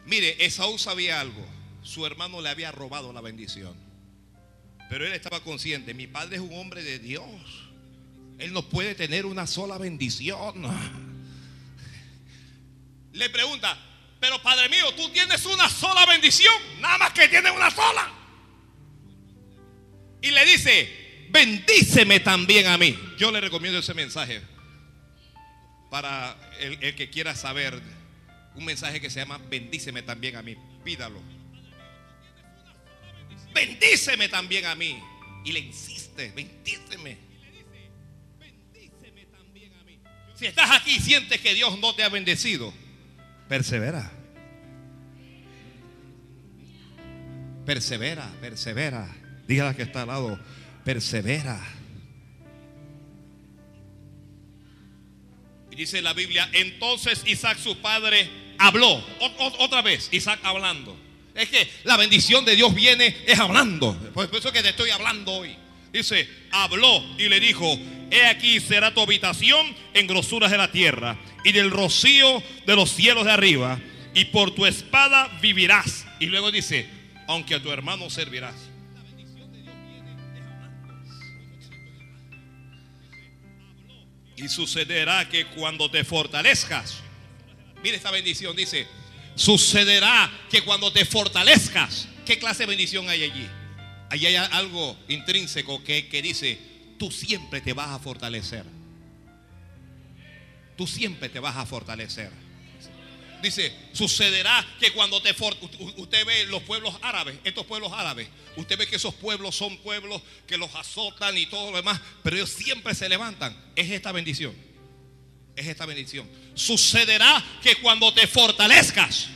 Mire, Esaú sabía algo. Su hermano le había robado la bendición. Pero él estaba consciente, mi padre es un hombre de Dios. Él no puede tener una sola bendición. Le pregunta, pero padre mío, tú tienes una sola bendición. Nada más que tienes una sola. Y le dice, bendíceme también a mí. Yo le recomiendo ese mensaje para el, que quiera saber. Un mensaje que se llama bendíceme también a mí. Pídalo. Bendíceme también a mí. Y le insiste, bendíceme. Si estás aquí y sientes que Dios no te ha bendecido, persevera. Persevera, persevera. Dígala que está al lado. Persevera. Y dice la Biblia, entonces Isaac su padre habló. Otra vez, Isaac hablando. Es que la bendición de Dios viene es hablando. Por eso que te estoy hablando hoy. Dice, habló y le dijo, he aquí será tu habitación en grosuras de la tierra y del rocío de los cielos de arriba y por tu espada vivirás. Y luego dice, aunque a tu hermano servirás. Y sucederá que cuando te fortalezcas, mire esta bendición, dice, sucederá que cuando te fortalezcas, ¿qué clase de bendición hay allí? Allí hay algo intrínseco que, que dice, tú siempre te vas a fortalecer. Tú siempre te vas a fortalecer. Dice, sucederá que cuando te for- usted ve los pueblos árabes, estos pueblos árabes, usted ve que esos pueblos son pueblos que los azotan y todo lo demás, pero ellos siempre se levantan. Es esta bendición. Es esta bendición. Sucederá que cuando te fortalezcas,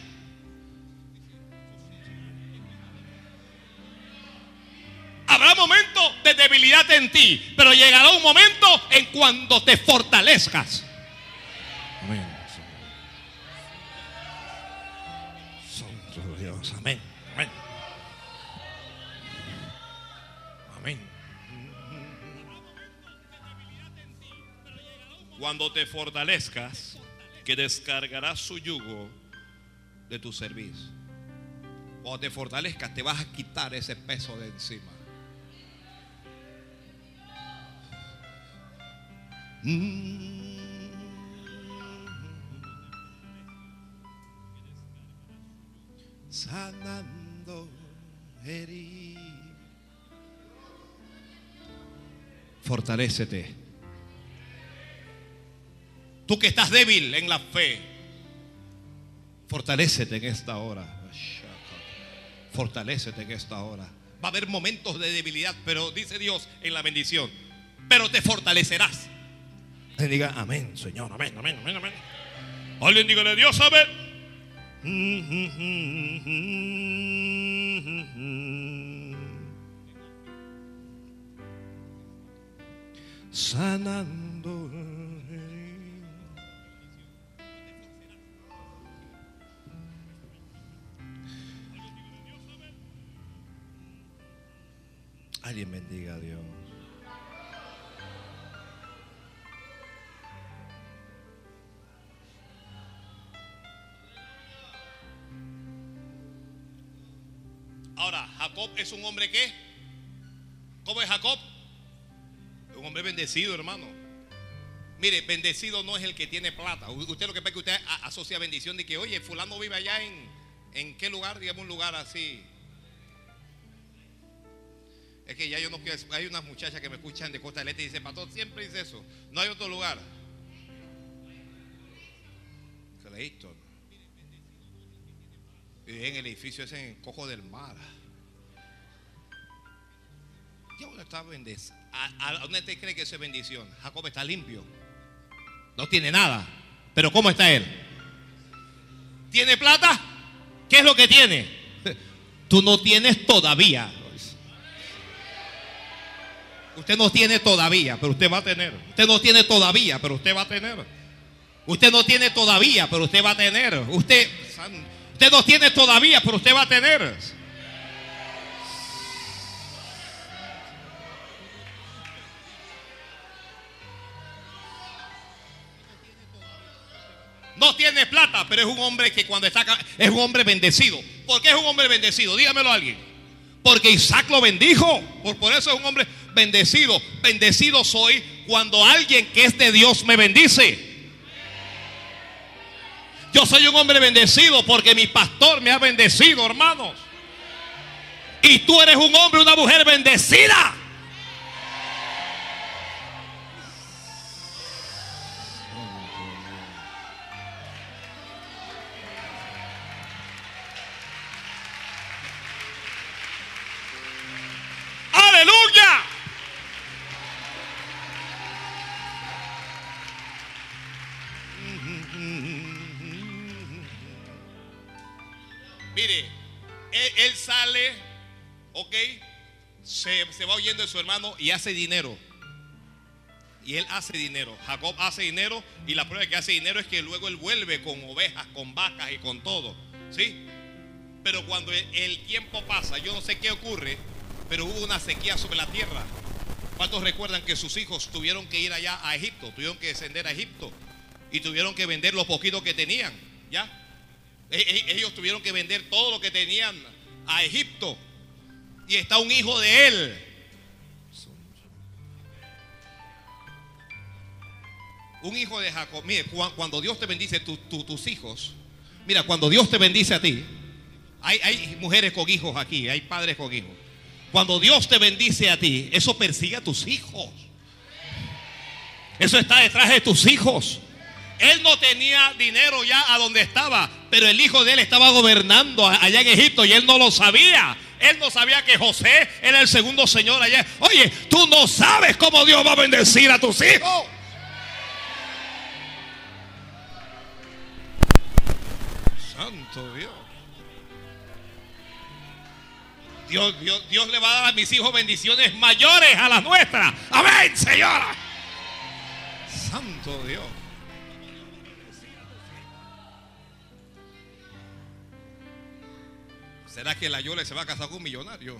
habrá momentos de debilidad en ti, pero llegará un momento en cuando te fortalezcas. Amén. Santo Dios, amén. Cuando te fortalezcas, que descargarás su yugo de tu servicio. Cuando te fortalezcas, te vas a quitar ese peso de encima. Sanando heridas. Fortalécete. Tú que estás débil en la fe, fortalécete en esta hora. Fortalécete en esta hora. Va a haber momentos de debilidad, pero dice Dios en la bendición, pero te fortalecerás. Alguien diga amén, Señor, amén, amén, amén, amén. Alguien dígale Dios, amén. Sanando. Alguien bendiga a Dios. Ahora, Jacob es un hombre que, ¿cómo es Jacob? Un hombre bendecido, hermano. Mire, bendecido no es el que tiene plata. Usted lo que es que usted asocia bendición de que, oye, fulano vive allá en, ¿en qué lugar? Digamos un lugar así. Es que ya yo no quiero. Hay unas muchachas que me escuchan de Costa del Este y dicen, pastor, siempre dice eso. No hay otro lugar. Clayton. Y en el edificio ese en Cojo del Mar. ¿Y a dónde está bendición? ¿A, a dónde te cree que eso es bendición? Jacob está limpio. No tiene nada. Pero ¿cómo está él? ¿Tiene plata? ¿Qué es lo que tiene? Tú no tienes todavía. Usted no tiene todavía, pero usted va a tener. Usted no tiene todavía, pero usted va a tener. Usted no tiene todavía, pero usted va a tener. Usted, usted no tiene todavía, pero usted va a tener. No tiene plata, pero es un hombre que cuando está es un hombre bendecido. ¿Por qué es un hombre bendecido? Dígamelo a alguien. Porque Isaac lo bendijo. Por, por eso es un hombre bendecido. Bendecido soy cuando alguien que es de Dios me bendice. Yo soy un hombre bendecido porque mi pastor me ha bendecido, hermanos. Y tú eres un hombre, una mujer bendecida. Se, va huyendo de su hermano y hace dinero. Y él hace dinero. Jacob hace dinero y la prueba que hace dinero es que luego él vuelve con ovejas, con vacas y con todo. ¿Sí? Pero cuando el, el tiempo pasa, yo no sé qué ocurre, pero hubo una sequía sobre la tierra. ¿Cuántos recuerdan que sus hijos tuvieron que ir allá a Egipto? Tuvieron que descender a Egipto y tuvieron que vender lo poquito que tenían. ¿Ya? E- e- Ellos tuvieron que vender todo lo que tenían a Egipto. Y está un hijo de él. Un hijo de Jacob. Mire, cua- cuando Dios te bendice tu- tu- tus hijos. Mira, cuando Dios te bendice a ti. Hay, hay mujeres con hijos aquí, hay padres con hijos. Cuando Dios te bendice a ti, eso persigue a tus hijos. Eso está detrás de tus hijos. Él no tenía dinero ya a donde estaba, pero el hijo de él estaba gobernando allá en Egipto y él no lo sabía. Él no sabía que José era el segundo señor allá. Oye, tú no sabes cómo Dios va a bendecir a tus hijos. Santo Dios. Dios, Dios, Dios le va a dar a mis hijos bendiciones mayores a las nuestras. Amén, Señora. Santo Dios. ¿Será que la Yole se va a casar con un millonario?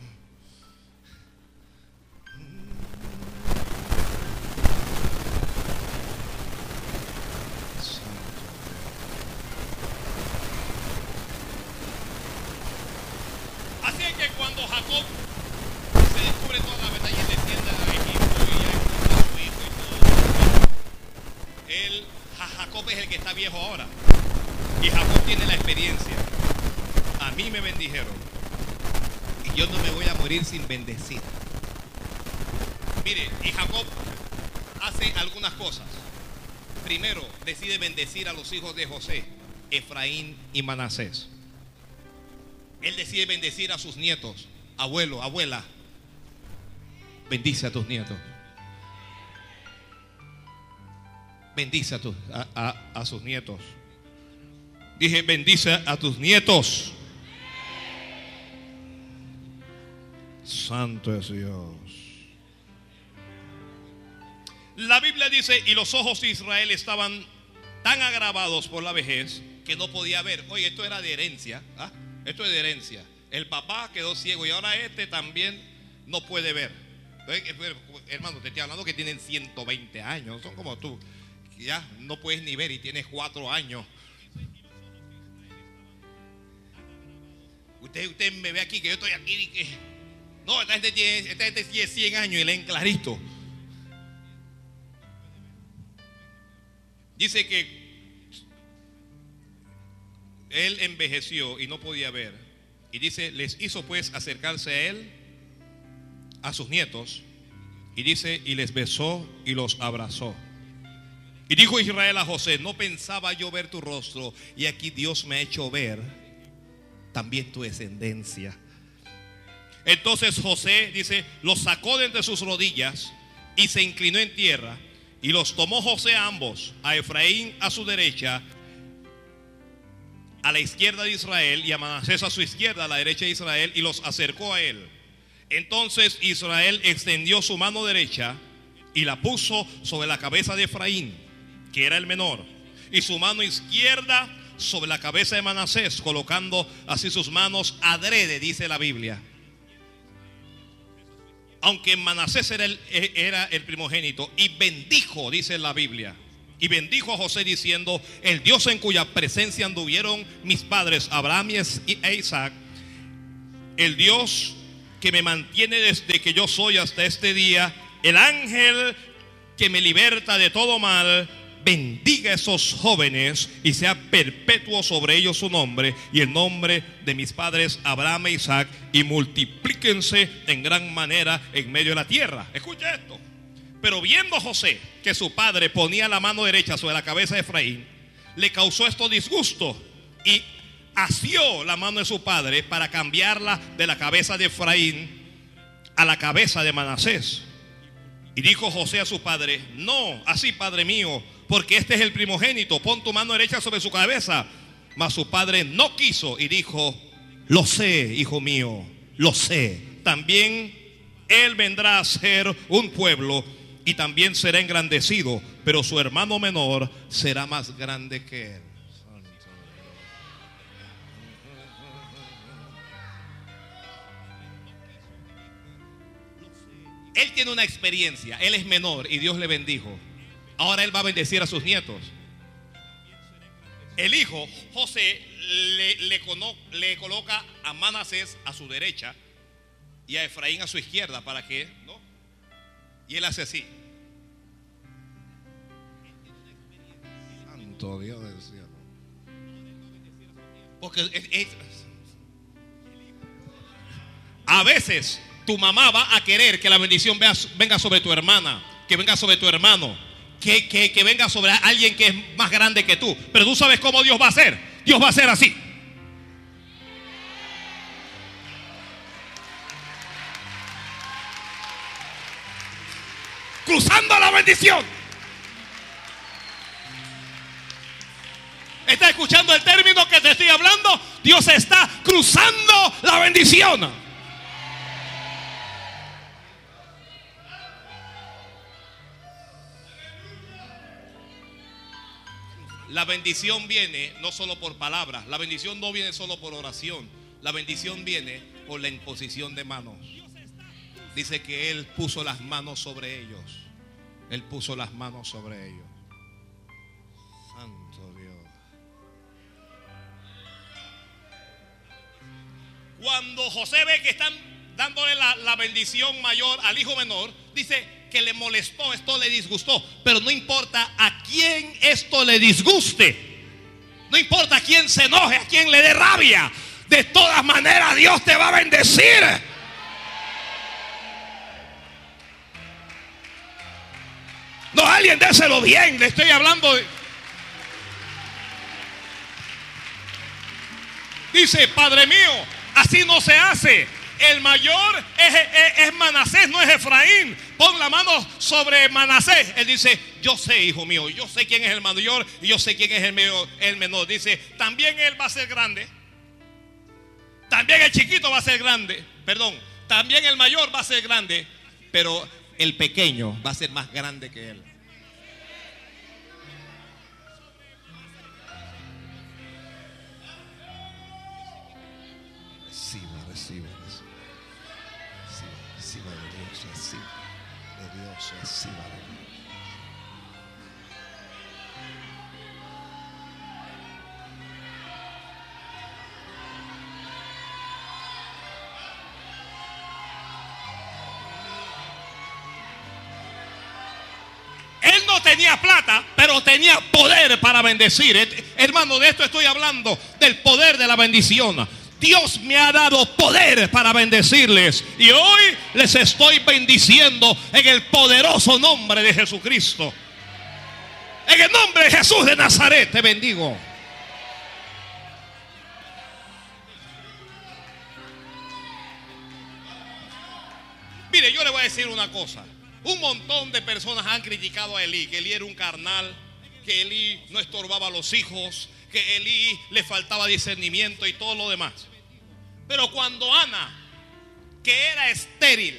Así es que cuando Jacob se descubre toda la verdad y él desciende a Egipto y a su hijo y todo, él, Ja- Jacob es el que está viejo ahora. Y Jacob tiene la experiencia. A mí me bendijeron. Y yo no me voy a morir sin bendecir. Mire, y Jacob hace algunas cosas. primero decide bendecir a los hijos de José, Efraín y Manasés. Él decide bendecir a sus nietos, abuelo, abuela. Bendice a tus nietos. Bendice a, a- a sus nietos. Dije, bendice a tus nietos. Santo es Dios. La Biblia dice, y los ojos de Israel estaban tan agravados por la vejez que no podía ver. Oye, esto era de herencia. ¿ah? Esto es de herencia. El papá quedó ciego y ahora este también no puede ver. Hermano, te estoy hablando que tienen 120 años. Son como tú. Ya no puedes ni ver y tienes 4 años. Usted, usted me ve aquí que yo estoy aquí y que... No, esta gente tiene, esta tiene 100 años y leen clarito. Dice que él envejeció y no podía ver. Y dice, les hizo pues acercarse a él, a sus nietos. Y dice, y les besó y los abrazó. Y dijo Israel a José, no pensaba yo ver tu rostro. Y aquí Dios me ha hecho ver también tu descendencia. Entonces José dice, los sacó de entre sus rodillas y se inclinó en tierra. Y los tomó José a ambos, a Efraín a su derecha, a la izquierda de Israel, y a Manasés a su izquierda, a la derecha de Israel, y los acercó a él. Entonces Israel extendió su mano derecha y la puso sobre la cabeza de Efraín, que era el menor, y su mano izquierda sobre la cabeza de Manasés, colocando así sus manos adrede, dice la Biblia. Aunque Manasés era el, eh, era el primogénito, y bendijo, dice la Biblia. Y bendijo a José diciendo, el Dios en cuya presencia anduvieron mis padres, Abraham e Isaac, el Dios que me mantiene desde que yo soy hasta este día, el ángel que me liberta de todo mal, bendiga a esos jóvenes y sea perpetuo sobre ellos su nombre y el nombre de mis padres Abraham e Isaac y multiplíquense en gran manera en medio de la tierra. Escucha esto. Pero viendo José que su padre ponía la mano derecha sobre la cabeza de Efraín, le causó esto disgusto y asió la mano de su padre para cambiarla de la cabeza de Efraín a la cabeza de Manasés. Y dijo José a su padre, no, así padre mío, porque este es el primogénito, pon tu mano derecha sobre su cabeza. Mas su padre no quiso y dijo, lo sé, hijo mío, lo sé. También él vendrá a ser un pueblo y también será engrandecido, pero su hermano menor será más grande que él. Él tiene una experiencia, él es menor y Dios le bendijo. Ahora él va a bendecir a sus nietos. El hijo, José, le, le cono- le coloca a Manasés a su derecha y a Efraín a su izquierda para que, ¿no? Y él hace así. Santo Dios del cielo. Porque es- es- a veces tu mamá va a querer que la bendición venga sobre tu hermana, que venga sobre tu hermano, que, que- que venga sobre alguien que es más grande que tú. Pero tú sabes cómo Dios va a hacer. Dios va a hacer así. Cruzando la bendición. ¿Estás escuchando el término que te estoy hablando? Dios está cruzando la bendición. La bendición viene no solo por palabras, la bendición no viene solo por oración, la bendición viene por la imposición de manos. Dice que Él puso las manos sobre ellos. Él puso las manos sobre ellos. Santo Dios. Cuando José ve que están dándole la, la bendición mayor al hijo menor, dice que le molestó, esto le disgustó. Pero no importa a quién esto le disguste. No importa a quién se enoje, a quién le dé rabia. De todas maneras Dios te va a bendecir. No, alguien déselo bien. Le estoy hablando. Dice, Padre mío, así no se hace. El mayor es, es- Manasés, no es Efraín. Pon la mano sobre Manasés. Él dice, yo sé, hijo mío, yo sé quién es el mayor y yo sé quién es el, el menor. Dice, también él va a ser grande. También el chiquito va a ser grande. Perdón, también el mayor va a ser grande. Pero el pequeño va a ser más grande que él. Tenía plata, pero tenía poder para bendecir. Et- Hermano, de esto estoy hablando, del poder de la bendición. Dios me ha dado poder para bendecirles. Y hoy les estoy bendiciendo en el poderoso nombre de Jesucristo. En el nombre de Jesús de Nazaret te bendigo. Mire, yo le voy a decir una cosa. Un montón de personas han criticado a Elí, que Elí era un carnal, que Elí no estorbaba a los hijos, que Elí le faltaba discernimiento y todo lo demás. Pero cuando Ana, que era estéril,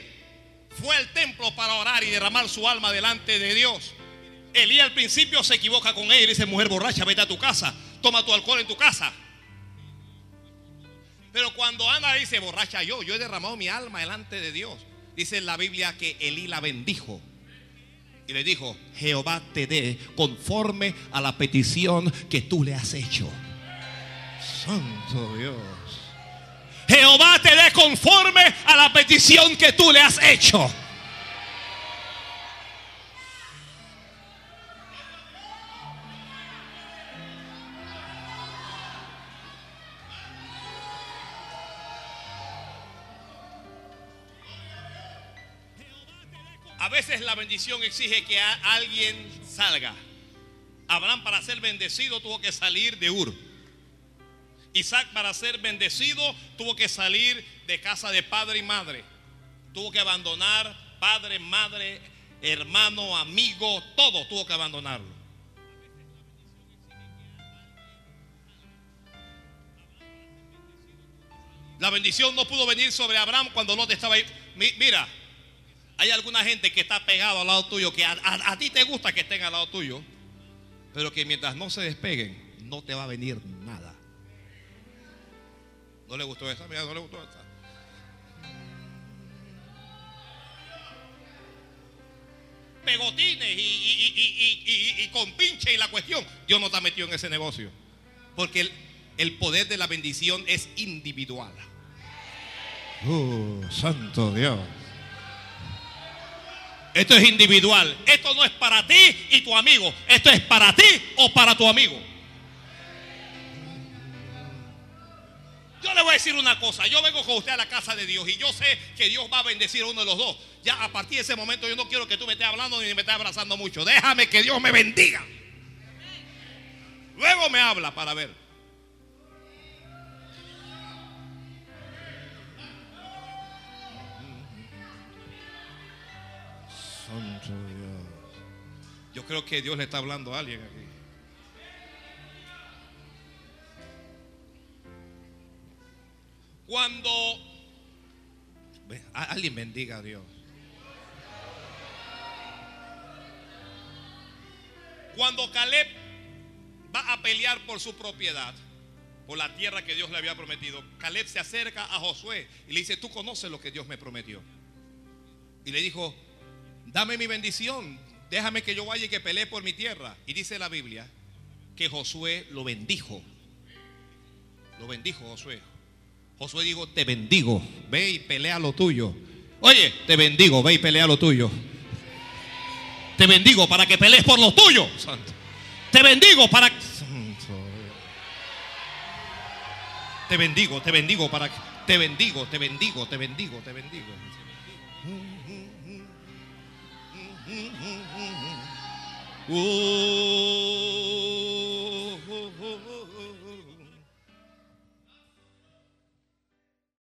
fue al templo para orar y derramar su alma delante de Dios, Elí al principio se equivoca con ella y dice, mujer borracha, vete a tu casa, toma tu alcohol en tu casa. Pero cuando Ana dice, borracha yo, yo he derramado mi alma delante de Dios. Dice en la Biblia que Elí la bendijo. Y le dijo, Jehová te dé conforme a la petición que tú le has hecho. Santo Dios. Jehová te dé conforme a la petición que tú le has hecho. Veces la bendición exige que alguien salga. Abraham para ser bendecido tuvo que salir de Ur. Isaac para ser bendecido tuvo que salir de casa de padre y madre. Tuvo que abandonar padre, madre, hermano, amigo, todo tuvo que abandonarlo. La bendición no pudo venir sobre Abraham cuando no te estaba ahí. Mi- Mira, hay alguna gente que está pegado al lado tuyo, que a, a- a ti te gusta que estén al lado tuyo, pero que mientras no se despeguen, no te va a venir nada. ¿No le gustó esa? Mira, no le gustó esa. Pegotines y, y- y- y- con pinche y la cuestión. Dios no está metido en ese negocio. Porque el, el poder de la bendición es individual. Uh, santo Dios. Esto es individual. Esto no es para ti y tu amigo. Esto es para ti o para tu amigo. Yo le voy a decir una cosa. Yo vengo con usted a la casa de Dios y yo sé que Dios va a bendecir a uno de los dos. Ya a partir de ese momento yo no quiero que tú me estés hablando ni me estés abrazando mucho. Déjame que Dios me bendiga. Luego me habla para ver. Yo creo que Dios le está hablando a alguien aquí. Cuando alguien bendiga a Dios. Cuando Caleb va a pelear por su propiedad, por la tierra que Dios le había prometido, Caleb se acerca a Josué y le dice, tú conoces lo que Dios me prometió. Y le dijo, dame mi bendición, déjame que yo vaya y que pelee por mi tierra. Y dice la Biblia que Josué lo bendijo. Lo bendijo Josué. Josué dijo, te bendigo, ve y pelea lo tuyo. Oye, te bendigo, ve y pelea lo tuyo. Te bendigo para que pelees por lo tuyo. Te bendigo para te bendigo, te bendigo para que te bendigo, te bendigo, te bendigo, te bendigo. Ooh.